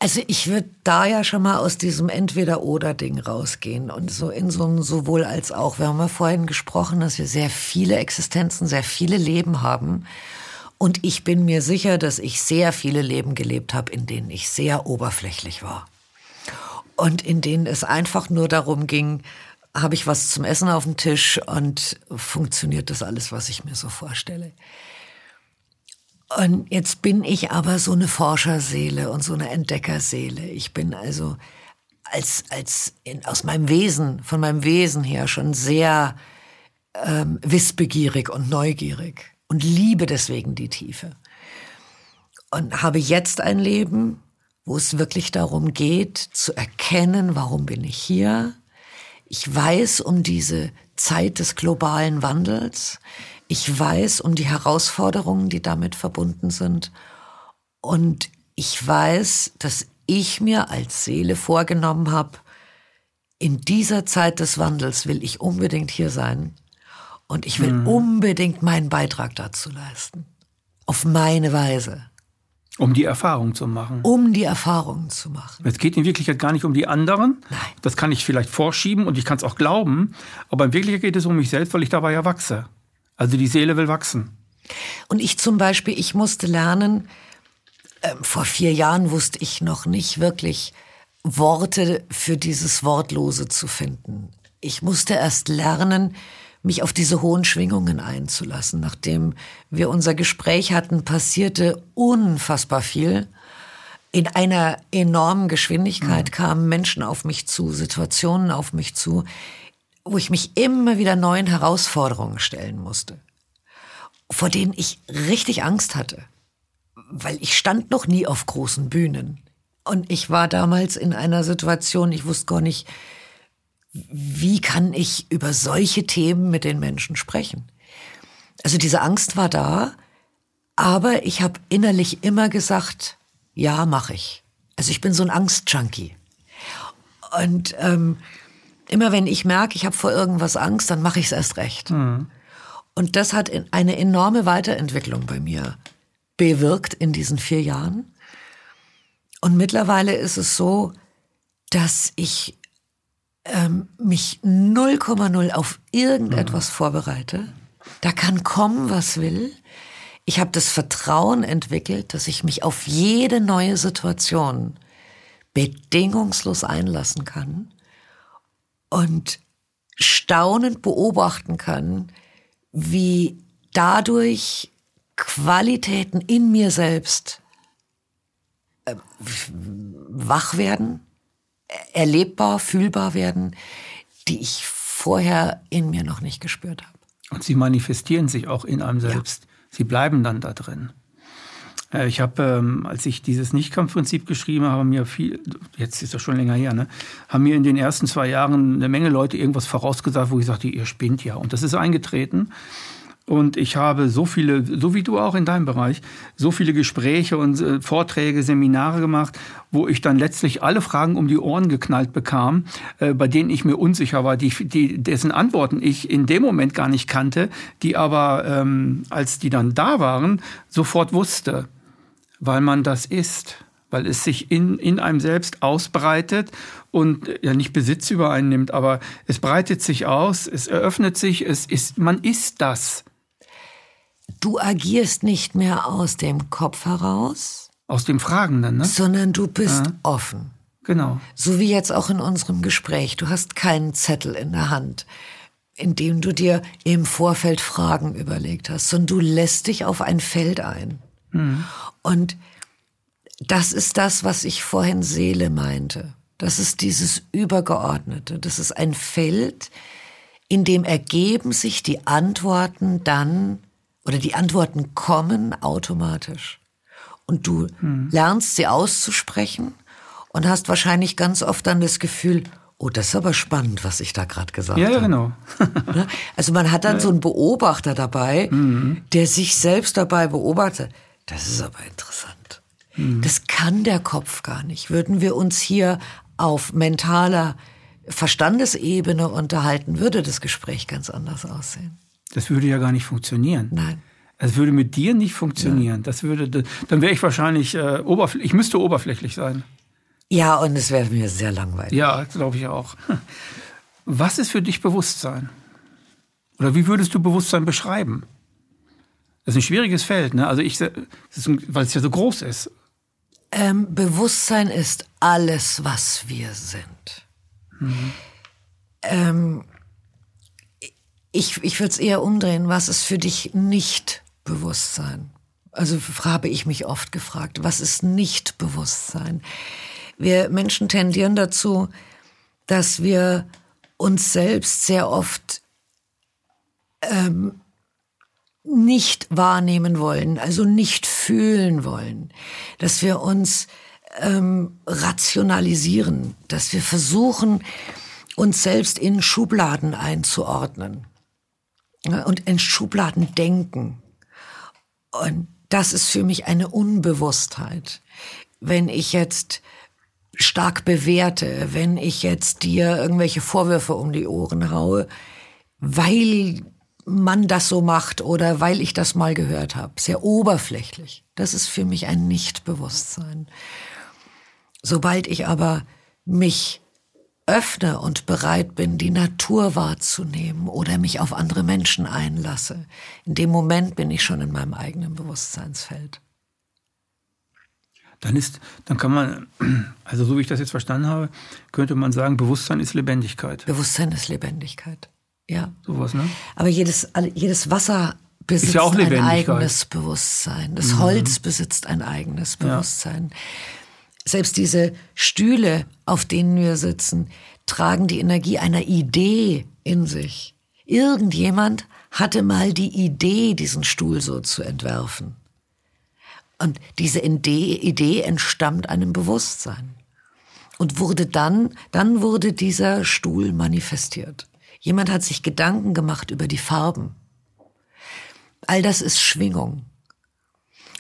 Also ich würde da ja schon mal aus diesem Entweder-Oder-Ding rausgehen und so in so ein sowohl als auch. Wir haben ja vorhin gesprochen, dass wir sehr viele Existenzen, sehr viele Leben haben. Und ich bin mir sicher, dass ich sehr viele Leben gelebt habe, in denen ich sehr oberflächlich war und in denen es einfach nur darum ging, habe ich was zum Essen auf dem Tisch und funktioniert das alles, was ich mir so vorstelle. Und jetzt bin ich aber so eine Forscherseele und so eine Entdeckerseele. Ich bin also als, als in, aus meinem Wesen, von meinem Wesen her schon sehr ähm, wissbegierig und neugierig und liebe deswegen die Tiefe. Und habe jetzt ein Leben, wo es wirklich darum geht, zu erkennen, warum bin ich hier. Ich weiß um diese Zeit des globalen Wandels. Ich weiß um die Herausforderungen, die damit verbunden sind. Und ich weiß, dass ich mir als Seele vorgenommen habe, in dieser Zeit des Wandels will ich unbedingt hier sein. Und ich will mhm. unbedingt meinen Beitrag dazu leisten. Auf meine Weise. Um die Erfahrung zu machen. Um die Erfahrung zu machen. Es geht in Wirklichkeit gar nicht um die anderen. Nein. Das kann ich vielleicht vorschieben und ich kann es auch glauben. Aber in Wirklichkeit geht es um mich selbst, weil ich dabei ja wachse. Also die Seele will wachsen. Und ich zum Beispiel, ich musste lernen, äh, vor vier Jahren wusste ich noch nicht wirklich Worte für dieses Wortlose zu finden. Ich musste erst lernen, mich auf diese hohen Schwingungen einzulassen. Nachdem wir unser Gespräch hatten, passierte unfassbar viel. In einer enormen Geschwindigkeit mhm. kamen Menschen auf mich zu, Situationen auf mich zu, wo ich mich immer wieder neuen Herausforderungen stellen musste, vor denen ich richtig Angst hatte, weil ich stand noch nie auf großen Bühnen. Und ich war damals in einer Situation, ich wusste gar nicht, wie kann ich über solche Themen mit den Menschen sprechen? Also diese Angst war da, aber ich habe innerlich immer gesagt, ja, mache ich. Also ich bin so ein Angstjunkie. Und ähm, immer wenn ich merke, ich habe vor irgendwas Angst, dann mache ich es erst recht. Mhm. Und das hat eine enorme Weiterentwicklung bei mir bewirkt in diesen vier Jahren. Und mittlerweile ist es so, dass ich ähm, mich 0,0 auf irgendetwas mhm. vorbereite. Da kann kommen, was will. Ich habe das Vertrauen entwickelt, dass ich mich auf jede neue Situation bedingungslos einlassen kann und staunend beobachten kann, wie dadurch Qualitäten in mir selbst äh, wach werden, erlebbar, fühlbar werden, die ich vorher in mir noch nicht gespürt habe. Und sie manifestieren sich auch in einem selbst. Ja. Sie bleiben dann da drin. Äh, ich habe, ähm, als ich dieses Nichtkampfprinzip geschrieben habe, mir viel, jetzt ist das schon länger her, ne, haben mir in den ersten zwei Jahren eine Menge Leute irgendwas vorausgesagt, wo ich sagte, ihr spinnt ja. Und das ist eingetreten. Und ich habe so viele, so wie du auch in deinem Bereich, so viele Gespräche und äh, Vorträge, Seminare gemacht, wo ich dann letztlich alle Fragen um die Ohren geknallt bekam, äh, bei denen ich mir unsicher war, die, die, dessen Antworten ich in dem Moment gar nicht kannte, die aber, ähm, als die dann da waren, sofort wusste, weil man das ist weil es sich in, in einem selbst ausbreitet und ja nicht Besitz über einen nimmt, aber es breitet sich aus, es eröffnet sich, es ist, man ist das. Du agierst nicht mehr aus dem Kopf heraus. Aus dem Fragenden, ne? Sondern du bist ja. offen. Genau. So wie jetzt auch in unserem Gespräch. Du hast keinen Zettel in der Hand, in dem du dir im Vorfeld Fragen überlegt hast, sondern du lässt dich auf ein Feld ein. Mhm. Und das ist das, was ich vorhin Seele meinte. Das ist dieses Übergeordnete. Das ist ein Feld, in dem ergeben sich die Antworten dann oder die Antworten kommen automatisch. Und du hm. lernst sie auszusprechen und hast wahrscheinlich ganz oft dann das Gefühl, oh, das ist aber spannend, was ich da gerade gesagt ja, habe. Ja, genau. Ne? also man hat dann ja. so einen Beobachter dabei, mhm. der sich selbst dabei beobachtet. Das ist aber interessant. Mhm. Das kann der Kopf gar nicht. Würden wir uns hier auf mentaler Verstandesebene unterhalten, würde das Gespräch ganz anders aussehen. Das würde ja gar nicht funktionieren. Nein. Es würde mit dir nicht funktionieren. Ja. Das würde, dann wäre ich wahrscheinlich äh, oberflächlich. Ich müsste oberflächlich sein. Ja, und es wäre mir sehr langweilig. Ja, glaube ich auch. Was ist für dich Bewusstsein? Oder wie würdest du Bewusstsein beschreiben? Das ist ein schwieriges Feld, ne? Also ich, weil es ja so groß ist. Ähm, Bewusstsein ist alles, was wir sind. Mhm. Ähm, ich ich würde es eher umdrehen. Was ist für dich nicht Bewusstsein? Also habe ich mich oft gefragt, was ist nicht Bewusstsein? Wir Menschen tendieren dazu, dass wir uns selbst sehr oft ähm, nicht wahrnehmen wollen, also nicht fühlen wollen, dass wir uns ähm, rationalisieren, dass wir versuchen, uns selbst in Schubladen einzuordnen und in Schubladen denken. Und das ist für mich eine Unbewusstheit. Wenn ich jetzt stark bewerte, wenn ich jetzt dir irgendwelche Vorwürfe um die Ohren haue, weil man das so macht oder weil ich das mal gehört habe. Sehr oberflächlich. Das ist für mich ein Nichtbewusstsein. Sobald ich aber mich öffne und bereit bin, die Natur wahrzunehmen oder mich auf andere Menschen einlasse, in dem Moment bin ich schon in meinem eigenen Bewusstseinsfeld. Dann ist, dann kann man, also so wie ich das jetzt verstanden habe, könnte man sagen, Bewusstsein ist Lebendigkeit. Bewusstsein ist Lebendigkeit. Ja. Sowas, ne? Aber jedes, jedes Wasser besitzt ja ein eigenes Bewusstsein. Das mhm. Holz besitzt ein eigenes Bewusstsein. Ja. Selbst diese Stühle, auf denen wir sitzen, tragen die Energie einer Idee in sich. Irgendjemand hatte mal die Idee, diesen Stuhl so zu entwerfen. Und diese Idee entstammt einem Bewusstsein. Und wurde dann, dann wurde dieser Stuhl manifestiert. Jemand hat sich Gedanken gemacht über die Farben. All das ist Schwingung.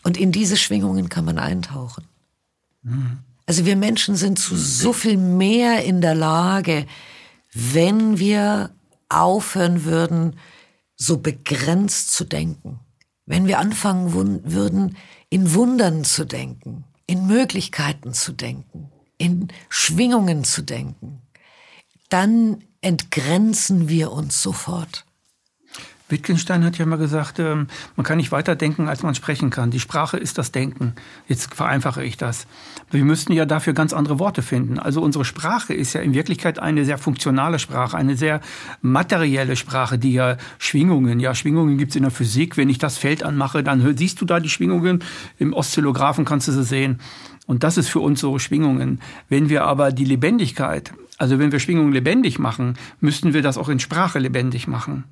Und in diese Schwingungen kann man eintauchen. Mhm. Also wir Menschen sind zu so viel mehr in der Lage, wenn wir aufhören würden, so begrenzt zu denken. Wenn wir anfangen würden, in Wundern zu denken, in Möglichkeiten zu denken, in Schwingungen zu denken, dann entgrenzen wir uns sofort. Wittgenstein hat ja mal gesagt, ähm, man kann nicht weiter denken, als man sprechen kann. Die Sprache ist das Denken. Jetzt vereinfache ich das. Wir müssten ja dafür ganz andere Worte finden. Also unsere Sprache ist ja in Wirklichkeit eine sehr funktionale Sprache, eine sehr materielle Sprache, die ja Schwingungen, ja Schwingungen gibt es in der Physik. Wenn ich das Feld anmache, dann siehst du da die Schwingungen. Im Oszillographen kannst du sie sehen. Und das ist für uns so Schwingungen. Wenn wir aber die Lebendigkeit, also wenn wir Schwingungen lebendig machen, müssten wir das auch in Sprache lebendig machen.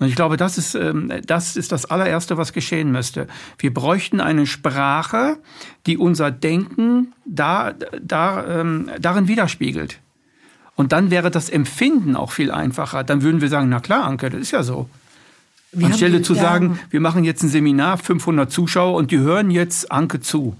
Und ich glaube, das ist, ähm, das ist das allererste, was geschehen müsste. Wir bräuchten eine Sprache, die unser Denken da, da, ähm, darin widerspiegelt. Und dann wäre das Empfinden auch viel einfacher. Dann würden wir sagen, na klar, Anke, das ist ja so. Wir Anstelle zu sagen, wir machen jetzt ein Seminar, 500 Zuschauer und die hören jetzt Anke zu.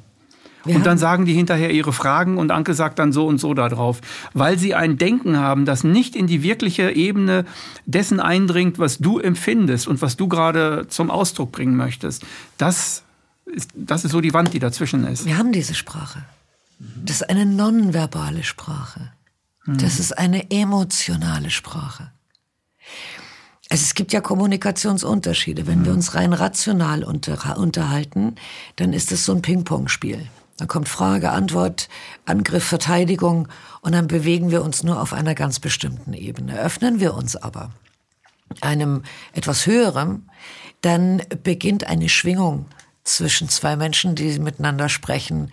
Wir und dann sagen die hinterher ihre Fragen und Anke sagt dann so und so darauf, weil sie ein Denken haben, das nicht in die wirkliche Ebene dessen eindringt, was du empfindest und was du gerade zum Ausdruck bringen möchtest. Das ist, das ist so die Wand, die dazwischen ist. Wir haben diese Sprache. Das ist eine nonverbale Sprache. Das ist eine emotionale Sprache. Also es gibt ja Kommunikationsunterschiede. Wenn wir uns rein rational unter, unterhalten, dann ist es so ein Ping-Pong-Spiel. Dann kommt Frage, Antwort, Angriff, Verteidigung und dann bewegen wir uns nur auf einer ganz bestimmten Ebene. Öffnen wir uns aber einem etwas höherem, dann beginnt eine Schwingung zwischen zwei Menschen, die miteinander sprechen,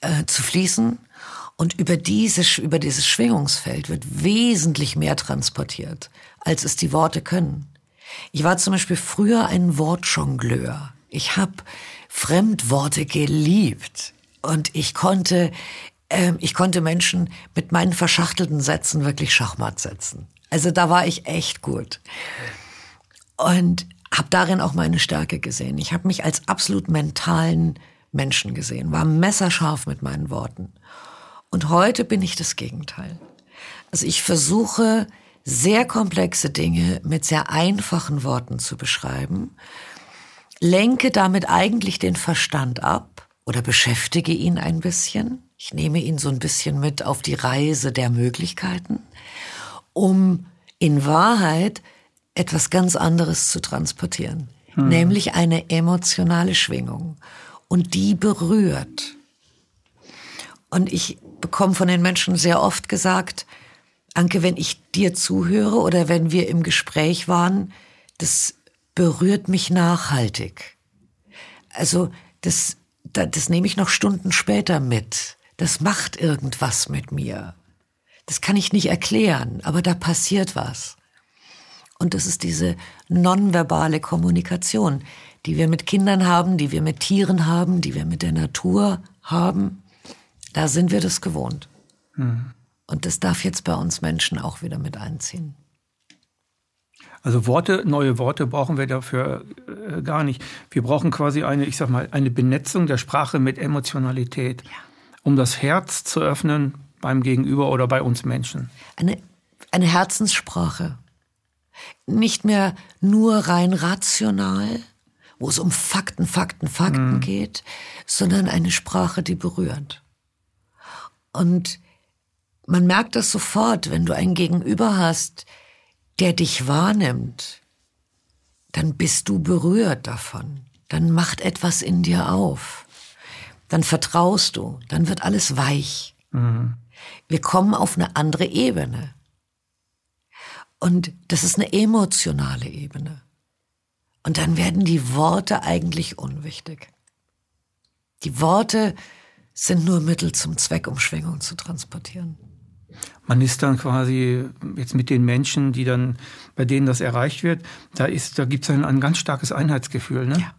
äh, zu fließen. Und über, diese, über dieses Schwingungsfeld wird wesentlich mehr transportiert, als es die Worte können. Ich war zum Beispiel früher ein Wortjongleur. Ich habe Fremdworte geliebt. Und ich konnte, äh, ich konnte Menschen mit meinen verschachtelten Sätzen wirklich Schachmatt setzen. Also da war ich echt gut. Und habe darin auch meine Stärke gesehen. Ich habe mich als absolut mentalen Menschen gesehen, war messerscharf mit meinen Worten. Und heute bin ich das Gegenteil. Also ich versuche sehr komplexe Dinge mit sehr einfachen Worten zu beschreiben lenke damit eigentlich den Verstand ab oder beschäftige ihn ein bisschen. Ich nehme ihn so ein bisschen mit auf die Reise der Möglichkeiten, um in Wahrheit etwas ganz anderes zu transportieren, hm. nämlich eine emotionale Schwingung. Und die berührt. Und ich bekomme von den Menschen sehr oft gesagt, Anke, wenn ich dir zuhöre oder wenn wir im Gespräch waren, das berührt mich nachhaltig. Also das, das nehme ich noch Stunden später mit. Das macht irgendwas mit mir. Das kann ich nicht erklären, aber da passiert was. Und das ist diese nonverbale Kommunikation, die wir mit Kindern haben, die wir mit Tieren haben, die wir mit der Natur haben. Da sind wir das gewohnt. Hm. Und das darf jetzt bei uns Menschen auch wieder mit einziehen. Also Worte, neue Worte brauchen wir dafür äh, gar nicht. Wir brauchen quasi eine, ich sag mal, eine Benetzung der Sprache mit Emotionalität, ja. um das Herz zu öffnen beim Gegenüber oder bei uns Menschen. Eine, eine Herzenssprache. Nicht mehr nur rein rational, wo es um Fakten, Fakten, Fakten mhm. geht, sondern eine Sprache, die berührt. Und man merkt das sofort, wenn du ein Gegenüber hast, der dich wahrnimmt, dann bist du berührt davon. Dann macht etwas in dir auf. Dann vertraust du. Dann wird alles weich. Mhm. Wir kommen auf eine andere Ebene. Und das ist eine emotionale Ebene. Und dann werden die Worte eigentlich unwichtig. Die Worte sind nur Mittel zum Zweck, um Schwingung zu transportieren man ist dann quasi jetzt mit den Menschen, die dann, bei denen das erreicht wird, da ist, da gibt es ein, ein ganz starkes Einheitsgefühl, ne? Ja.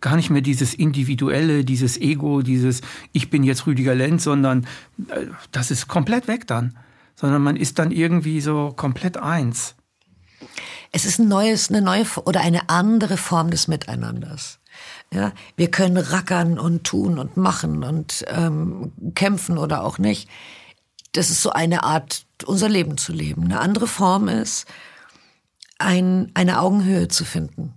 Gar nicht mehr dieses Individuelle, dieses Ego, dieses Ich bin jetzt Rüdiger Lenz, sondern äh, das ist komplett weg dann. Sondern man ist dann irgendwie so komplett eins. Es ist ein neues, eine neue oder eine andere Form des Miteinanders. Ja, wir können rackern und tun und machen und ähm, kämpfen oder auch nicht. Das ist so eine Art, unser Leben zu leben. Eine andere Form ist, ein, eine Augenhöhe zu finden,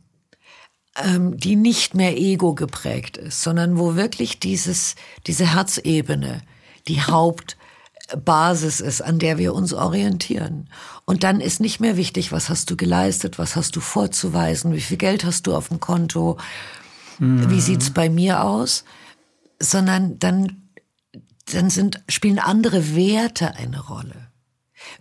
ähm, die nicht mehr ego geprägt ist, sondern wo wirklich dieses, diese Herzebene die Hauptbasis ist, an der wir uns orientieren. Und dann ist nicht mehr wichtig, was hast du geleistet, was hast du vorzuweisen, wie viel Geld hast du auf dem Konto, mhm. wie sieht's bei mir aus, sondern dann, dann sind, spielen andere Werte eine Rolle.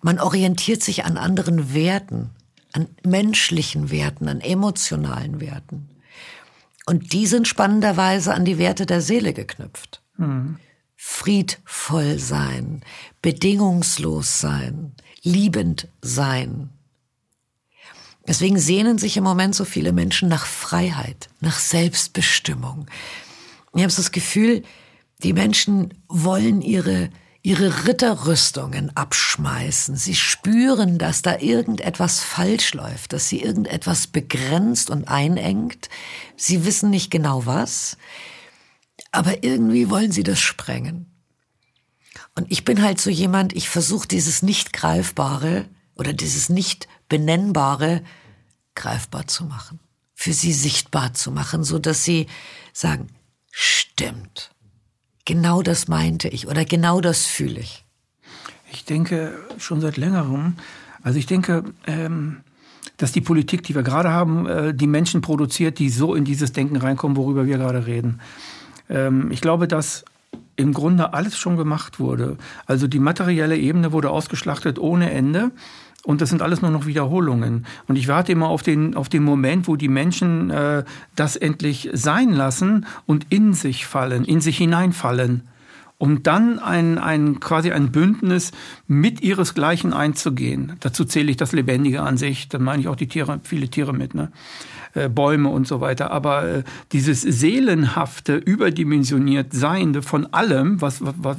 Man orientiert sich an anderen Werten an menschlichen Werten, an emotionalen Werten. Und die sind spannenderweise an die Werte der Seele geknüpft. Mhm. Friedvoll sein, bedingungslos sein, liebend sein. Deswegen sehnen sich im Moment so viele Menschen nach Freiheit, nach Selbstbestimmung. Ich habe das Gefühl, die Menschen wollen ihre ihre Ritterrüstungen abschmeißen. Sie spüren, dass da irgendetwas falsch läuft, dass sie irgendetwas begrenzt und einengt. Sie wissen nicht genau was, aber irgendwie wollen sie das sprengen. Und ich bin halt so jemand, ich versuche dieses nicht greifbare oder dieses nicht benennbare greifbar zu machen, für sie sichtbar zu machen, so dass sie sagen, stimmt genau das meinte ich oder genau das fühle ich? Ich denke schon seit längerem. Also ich denke, ähm, dass die Politik, die wir gerade haben, äh, die Menschen produziert, die so in dieses Denken reinkommen, worüber wir gerade reden. Ähm, ich glaube, dass im Grunde alles schon gemacht wurde. Also die materielle Ebene wurde ausgeschlachtet ohne Ende. Und das sind alles nur noch Wiederholungen. Und ich warte immer auf den, auf den Moment, wo die Menschen äh, das endlich sein lassen und in sich fallen, in sich hineinfallen. Um dann ein, ein, quasi ein Bündnis mit ihresgleichen einzugehen. Dazu zähle ich das Lebendige an sich. Dann meine ich auch die Tiere, viele Tiere mit, ne? Äh, Bäume und so weiter. Aber äh, dieses seelenhafte, überdimensioniert Seiende von allem, was, was,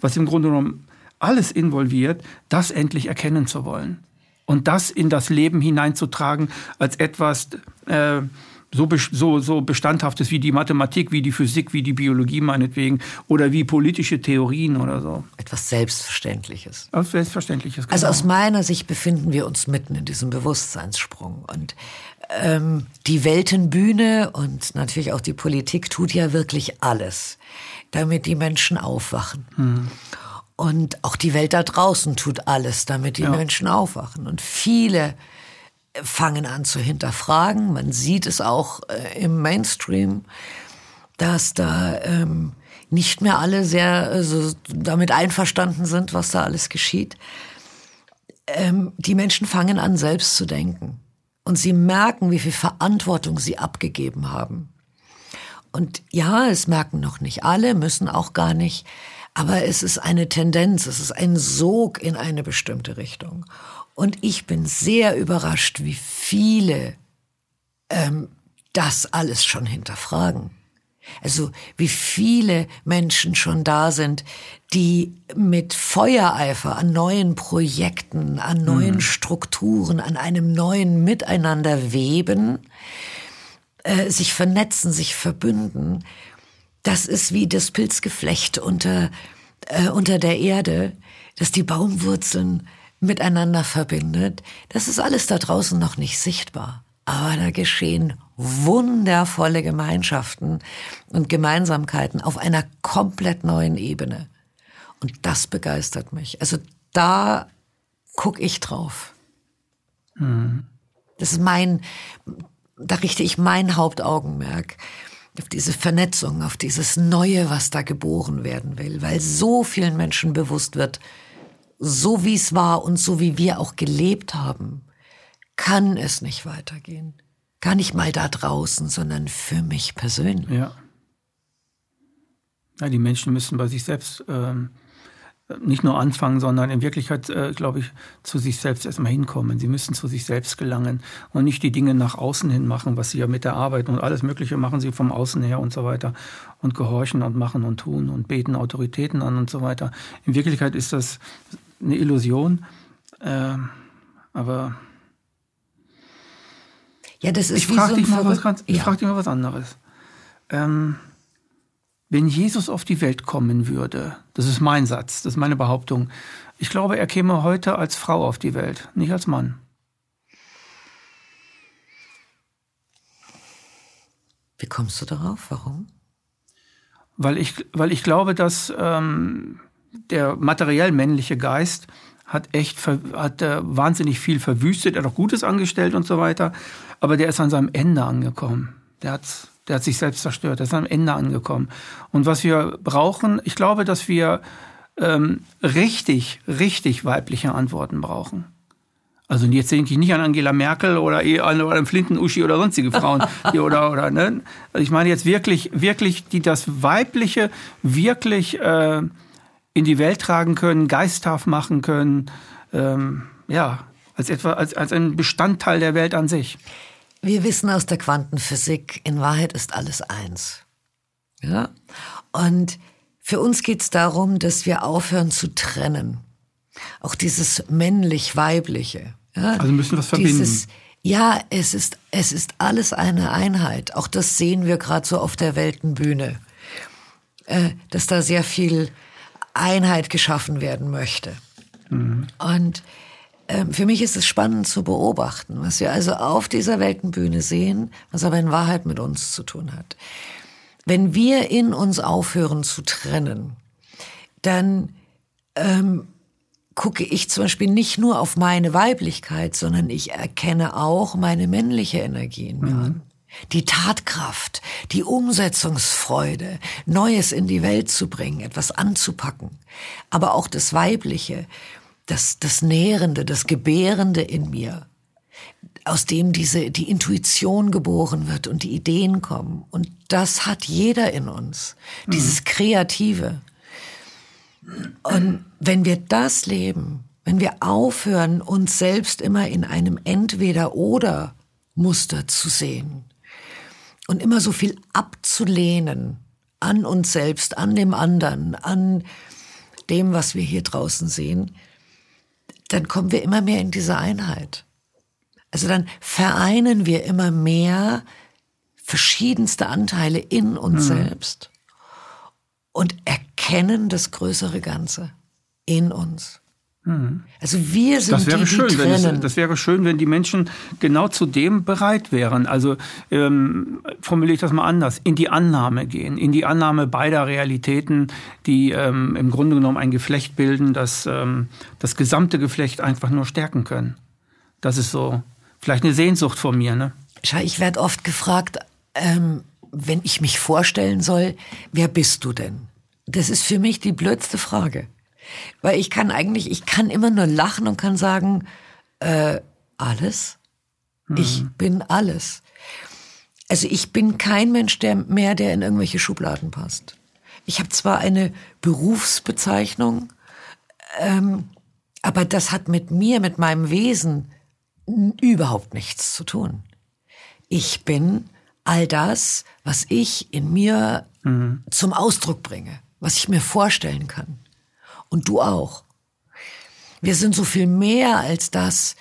was im Grunde genommen alles involviert, das endlich erkennen zu wollen und das in das Leben hineinzutragen als etwas äh, so, so, so bestandhaftes wie die Mathematik, wie die Physik, wie die Biologie meinetwegen oder wie politische Theorien oder so. Etwas Selbstverständliches. Etwas Selbstverständliches. Genau. Also aus meiner Sicht befinden wir uns mitten in diesem Bewusstseinssprung und ähm, die Weltenbühne und natürlich auch die Politik tut ja wirklich alles, damit die Menschen aufwachen. Hm. Und auch die Welt da draußen tut alles, damit die ja. Menschen aufwachen. Und viele fangen an zu hinterfragen. Man sieht es auch äh, im Mainstream, dass da ähm, nicht mehr alle sehr also, damit einverstanden sind, was da alles geschieht. Ähm, die Menschen fangen an, selbst zu denken. Und sie merken, wie viel Verantwortung sie abgegeben haben. Und ja, es merken noch nicht alle, müssen auch gar nicht. Aber es ist eine Tendenz, es ist ein Sog in eine bestimmte Richtung. Und ich bin sehr überrascht, wie viele ähm, das alles schon hinterfragen. Also wie viele Menschen schon da sind, die mit Feuereifer an neuen Projekten, an neuen mhm. Strukturen, an einem neuen Miteinander weben, äh, sich vernetzen, sich verbünden das ist wie das Pilzgeflecht unter, äh, unter der Erde, das die Baumwurzeln miteinander verbindet. Das ist alles da draußen noch nicht sichtbar. Aber da geschehen wundervolle Gemeinschaften und Gemeinsamkeiten auf einer komplett neuen Ebene. Und das begeistert mich. Also da gucke ich drauf. Mhm. Das ist mein, da richte ich mein Hauptaugenmerk auf diese Vernetzung, auf dieses Neue, was da geboren werden will, weil so vielen Menschen bewusst wird, so wie es war und so wie wir auch gelebt haben, kann es nicht weitergehen. Gar nicht mal da draußen, sondern für mich persönlich. Ja. ja die Menschen müssen bei sich selbst ähm, nicht nur anfangen, sondern in Wirklichkeit, äh, glaube ich, zu sich selbst erstmal hinkommen. Sie müssen zu sich selbst gelangen und nicht die Dinge nach außen hin machen, was sie ja mit der Arbeit und alles Mögliche machen sie vom Außen her und so weiter und gehorchen und machen und tun und beten Autoritäten an und so weiter. In Wirklichkeit ist das eine Illusion, äh, aber ja, das ist ich frage dich, mal was, ich ja. frag dich mal was anderes. ähm, wenn Jesus auf die Welt kommen würde, das ist mein Satz, das ist meine Behauptung, ich glaube, er käme heute als Frau auf die Welt, nicht als Mann. Wie kommst du darauf? Warum? Weil ich, weil ich glaube, dass ähm, der materiell männliche Geist hat echt hat äh, wahnsinnig viel verwüstet, er hat auch Gutes angestellt und so weiter, aber der ist an seinem Ende angekommen. Der hat, der hat sich selbst zerstört, der ist am Ende angekommen. Und was wir brauchen, ich glaube, dass wir ähm, richtig, richtig weibliche Antworten brauchen. Also jetzt denke ich nicht an Angela Merkel oder an, oder Flinten-Uschi oder sonstige Frauen, die oder oder ne. Also ich meine jetzt wirklich, wirklich, die das Weibliche wirklich äh, in die Welt tragen können, geisthaft machen können, ähm, ja, als etwa als als ein Bestandteil der Welt an sich. Wir wissen aus der Quantenphysik, in Wahrheit ist alles eins. Ja, und für uns geht es darum, dass wir aufhören zu trennen. Auch dieses männlich-weibliche. Ja, also müssen wir was verbinden. Dieses, ja, es ist, es ist alles eine Einheit. Auch das sehen wir gerade so auf der Weltenbühne. Äh, dass da sehr viel Einheit geschaffen werden möchte. Mhm. Und für mich ist es spannend zu beobachten, was wir also auf dieser Weltenbühne sehen, was aber in Wahrheit mit uns zu tun hat. Wenn wir in uns aufhören zu trennen, dann ähm, gucke ich zum Beispiel nicht nur auf meine Weiblichkeit, sondern ich erkenne auch meine männliche Energie in mir mhm. an. Die Tatkraft, die Umsetzungsfreude, Neues in die Welt zu bringen, etwas anzupacken. Aber auch das Weibliche, das, das Nährende, das Gebärende in mir aus dem diese, die Intuition geboren wird und die Ideen kommen. Und das hat jeder in uns. Dieses Kreative. Und wenn wir das leben, wenn wir aufhören, uns selbst immer in einem Entweder-Oder-Muster zu sehen und immer so viel abzulehnen an uns selbst, an dem anderen, an dem, was wir hier draußen sehen, dann kommen wir immer mehr in diese Einheit. Also dann vereinen wir immer mehr verschiedenste Anteile in uns mhm. selbst und erkennen das größere Ganze in uns. Mhm. Also wir sind das wäre die, schön, die wenn es, das wäre schön, wenn die Menschen genau zu dem bereit wären. Also ähm, formuliere ich das mal anders: in die Annahme gehen, in die Annahme beider Realitäten, die ähm, im Grunde genommen ein Geflecht bilden, das ähm, das gesamte Geflecht einfach nur stärken können. Das ist so Vielleicht eine Sehnsucht von mir, ne? Schau, ich werde oft gefragt, ähm, wenn ich mich vorstellen soll, wer bist du denn? Das ist für mich die blödste Frage. Weil ich kann eigentlich, ich kann immer nur lachen und kann sagen, äh, alles? Mhm. Ich bin alles. Also ich bin kein Mensch der mehr, der in irgendwelche Schubladen passt. Ich habe zwar eine Berufsbezeichnung, ähm, aber das hat mit mir, mit meinem Wesen überhaupt nichts zu tun. Ich bin all das, was ich in mir mhm. zum Ausdruck bringe, was ich mir vorstellen kann. Und du auch. Wir sind so viel mehr als das,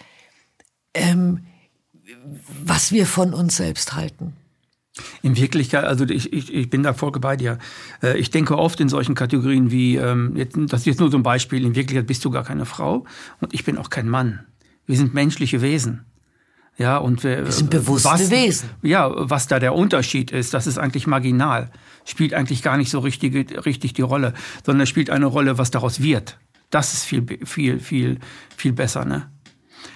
ähm, was wir von uns selbst halten. In Wirklichkeit, also ich, ich, ich bin da voll bei dir. Äh, ich denke oft in solchen Kategorien wie, ähm, das ist jetzt nur so ein Beispiel, in Wirklichkeit bist du gar keine Frau und ich bin auch kein Mann. Wir sind menschliche Wesen. Ja, und wir, wir sind bewusste was, Wesen. Ja, was da der Unterschied ist, das ist eigentlich marginal. Spielt eigentlich gar nicht so richtig, richtig die Rolle, sondern es spielt eine Rolle, was daraus wird. Das ist viel, viel, viel, viel besser, ne?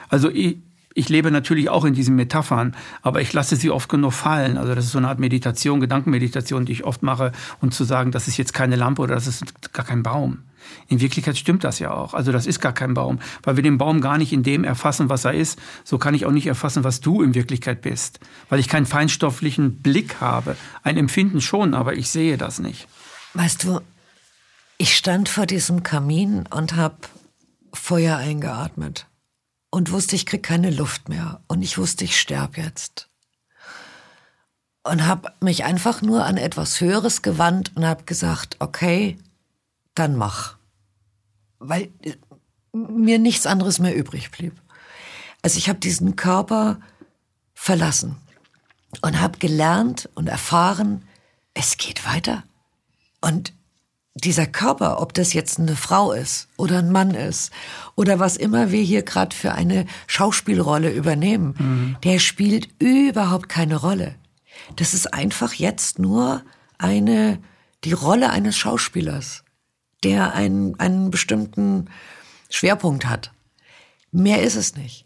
Also ich, ich lebe natürlich auch in diesen Metaphern, aber ich lasse sie oft genug fallen. Also das ist so eine Art Meditation, Gedankenmeditation, die ich oft mache, und zu sagen, das ist jetzt keine Lampe oder das ist gar kein Baum. In Wirklichkeit stimmt das ja auch. Also das ist gar kein Baum, weil wir den Baum gar nicht in dem erfassen, was er ist. So kann ich auch nicht erfassen, was du in Wirklichkeit bist, weil ich keinen feinstofflichen Blick habe. Ein Empfinden schon, aber ich sehe das nicht. Weißt du, ich stand vor diesem Kamin und habe Feuer eingeatmet und wusste, ich krieg keine Luft mehr und ich wusste, ich sterb jetzt. Und habe mich einfach nur an etwas Höheres gewandt und habe gesagt, okay, dann mach. Weil äh, mir nichts anderes mehr übrig blieb. Also ich habe diesen Körper verlassen und habe gelernt und erfahren, es geht weiter. Und dieser Körper, ob das jetzt eine Frau ist oder ein Mann ist oder was immer wir hier gerade für eine Schauspielrolle übernehmen, mhm. der spielt überhaupt keine Rolle. Das ist einfach jetzt nur eine, die Rolle eines Schauspielers, der einen, einen bestimmten Schwerpunkt hat. Mehr ist es nicht.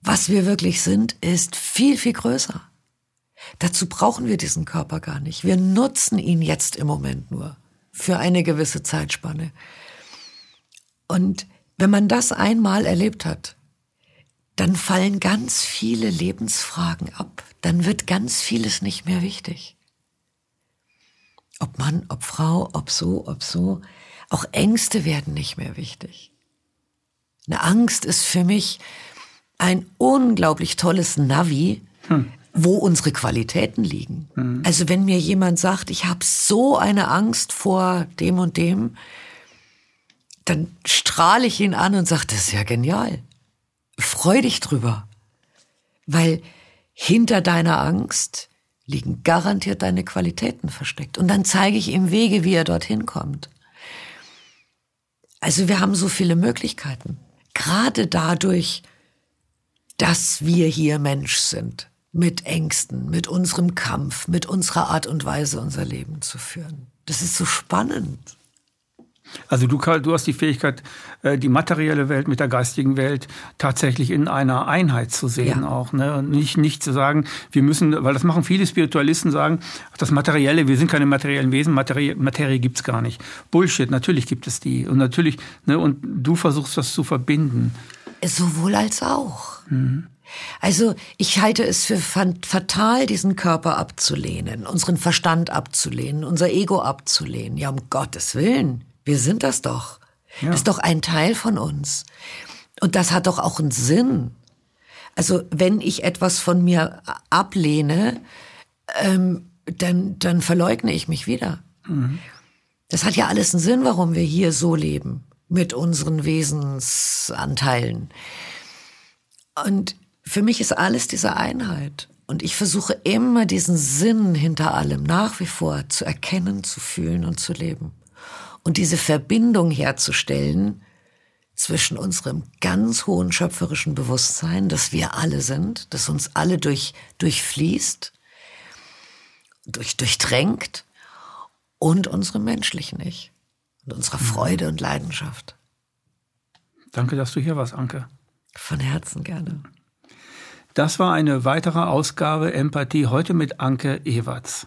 Was wir wirklich sind, ist viel, viel größer. Dazu brauchen wir diesen Körper gar nicht. Wir nutzen ihn jetzt im Moment nur für eine gewisse Zeitspanne. Und wenn man das einmal erlebt hat, dann fallen ganz viele Lebensfragen ab. Dann wird ganz vieles nicht mehr wichtig. Ob Mann, ob Frau, ob so, ob so. Auch Ängste werden nicht mehr wichtig. Eine Angst ist für mich ein unglaublich tolles Navi, hm wo unsere Qualitäten liegen. Mhm. Also wenn mir jemand sagt, ich habe so eine Angst vor dem und dem, dann strahle ich ihn an und sage, das ist ja genial. Freu dich drüber. Weil hinter deiner Angst liegen garantiert deine Qualitäten versteckt. Und dann zeige ich ihm Wege, wie er dorthin kommt. Also wir haben so viele Möglichkeiten. Gerade dadurch, dass wir hier Mensch sind mit Ängsten, mit unserem Kampf, mit unserer Art und Weise, unser Leben zu führen. Das ist so spannend. Also du, Karl, du hast die Fähigkeit, äh, die materielle Welt mit der geistigen Welt tatsächlich in einer Einheit zu sehen ja. auch. Ne? Und nicht, nicht zu sagen, wir müssen, weil das machen viele Spiritualisten, sagen, das Materielle, wir sind keine materiellen Wesen, Materie, Materie gibt's gar nicht. Bullshit, natürlich gibt es die. Und natürlich, ne, und du versuchst das zu verbinden. Sowohl als auch. Mhm. Also ich halte es für fatal, diesen Körper abzulehnen, unseren Verstand abzulehnen, unser Ego abzulehnen. Ja, um Gottes Willen, wir sind das doch. Ja. Das ist doch ein Teil von uns. Und das hat doch auch einen Sinn. Also wenn ich etwas von mir ablehne, ähm, dann, dann verleugne ich mich wieder. Mhm. Das hat ja alles einen Sinn, warum wir hier so leben, mit unseren Wesensanteilen. Und für mich ist alles diese Einheit. Und ich versuche immer diesen Sinn hinter allem nach wie vor zu erkennen, zu fühlen und zu leben. Und diese Verbindung herzustellen zwischen unserem ganz hohen schöpferischen Bewusstsein, das wir alle sind, das uns alle durch, durchfließt, durch, durchtränkt und unserem menschlichen Ich und unserer mhm. Freude und Leidenschaft. Danke, dass du hier warst, Anke. Von Herzen gerne. Das war eine weitere Ausgabe Empathie heute mit Anke Ewerts.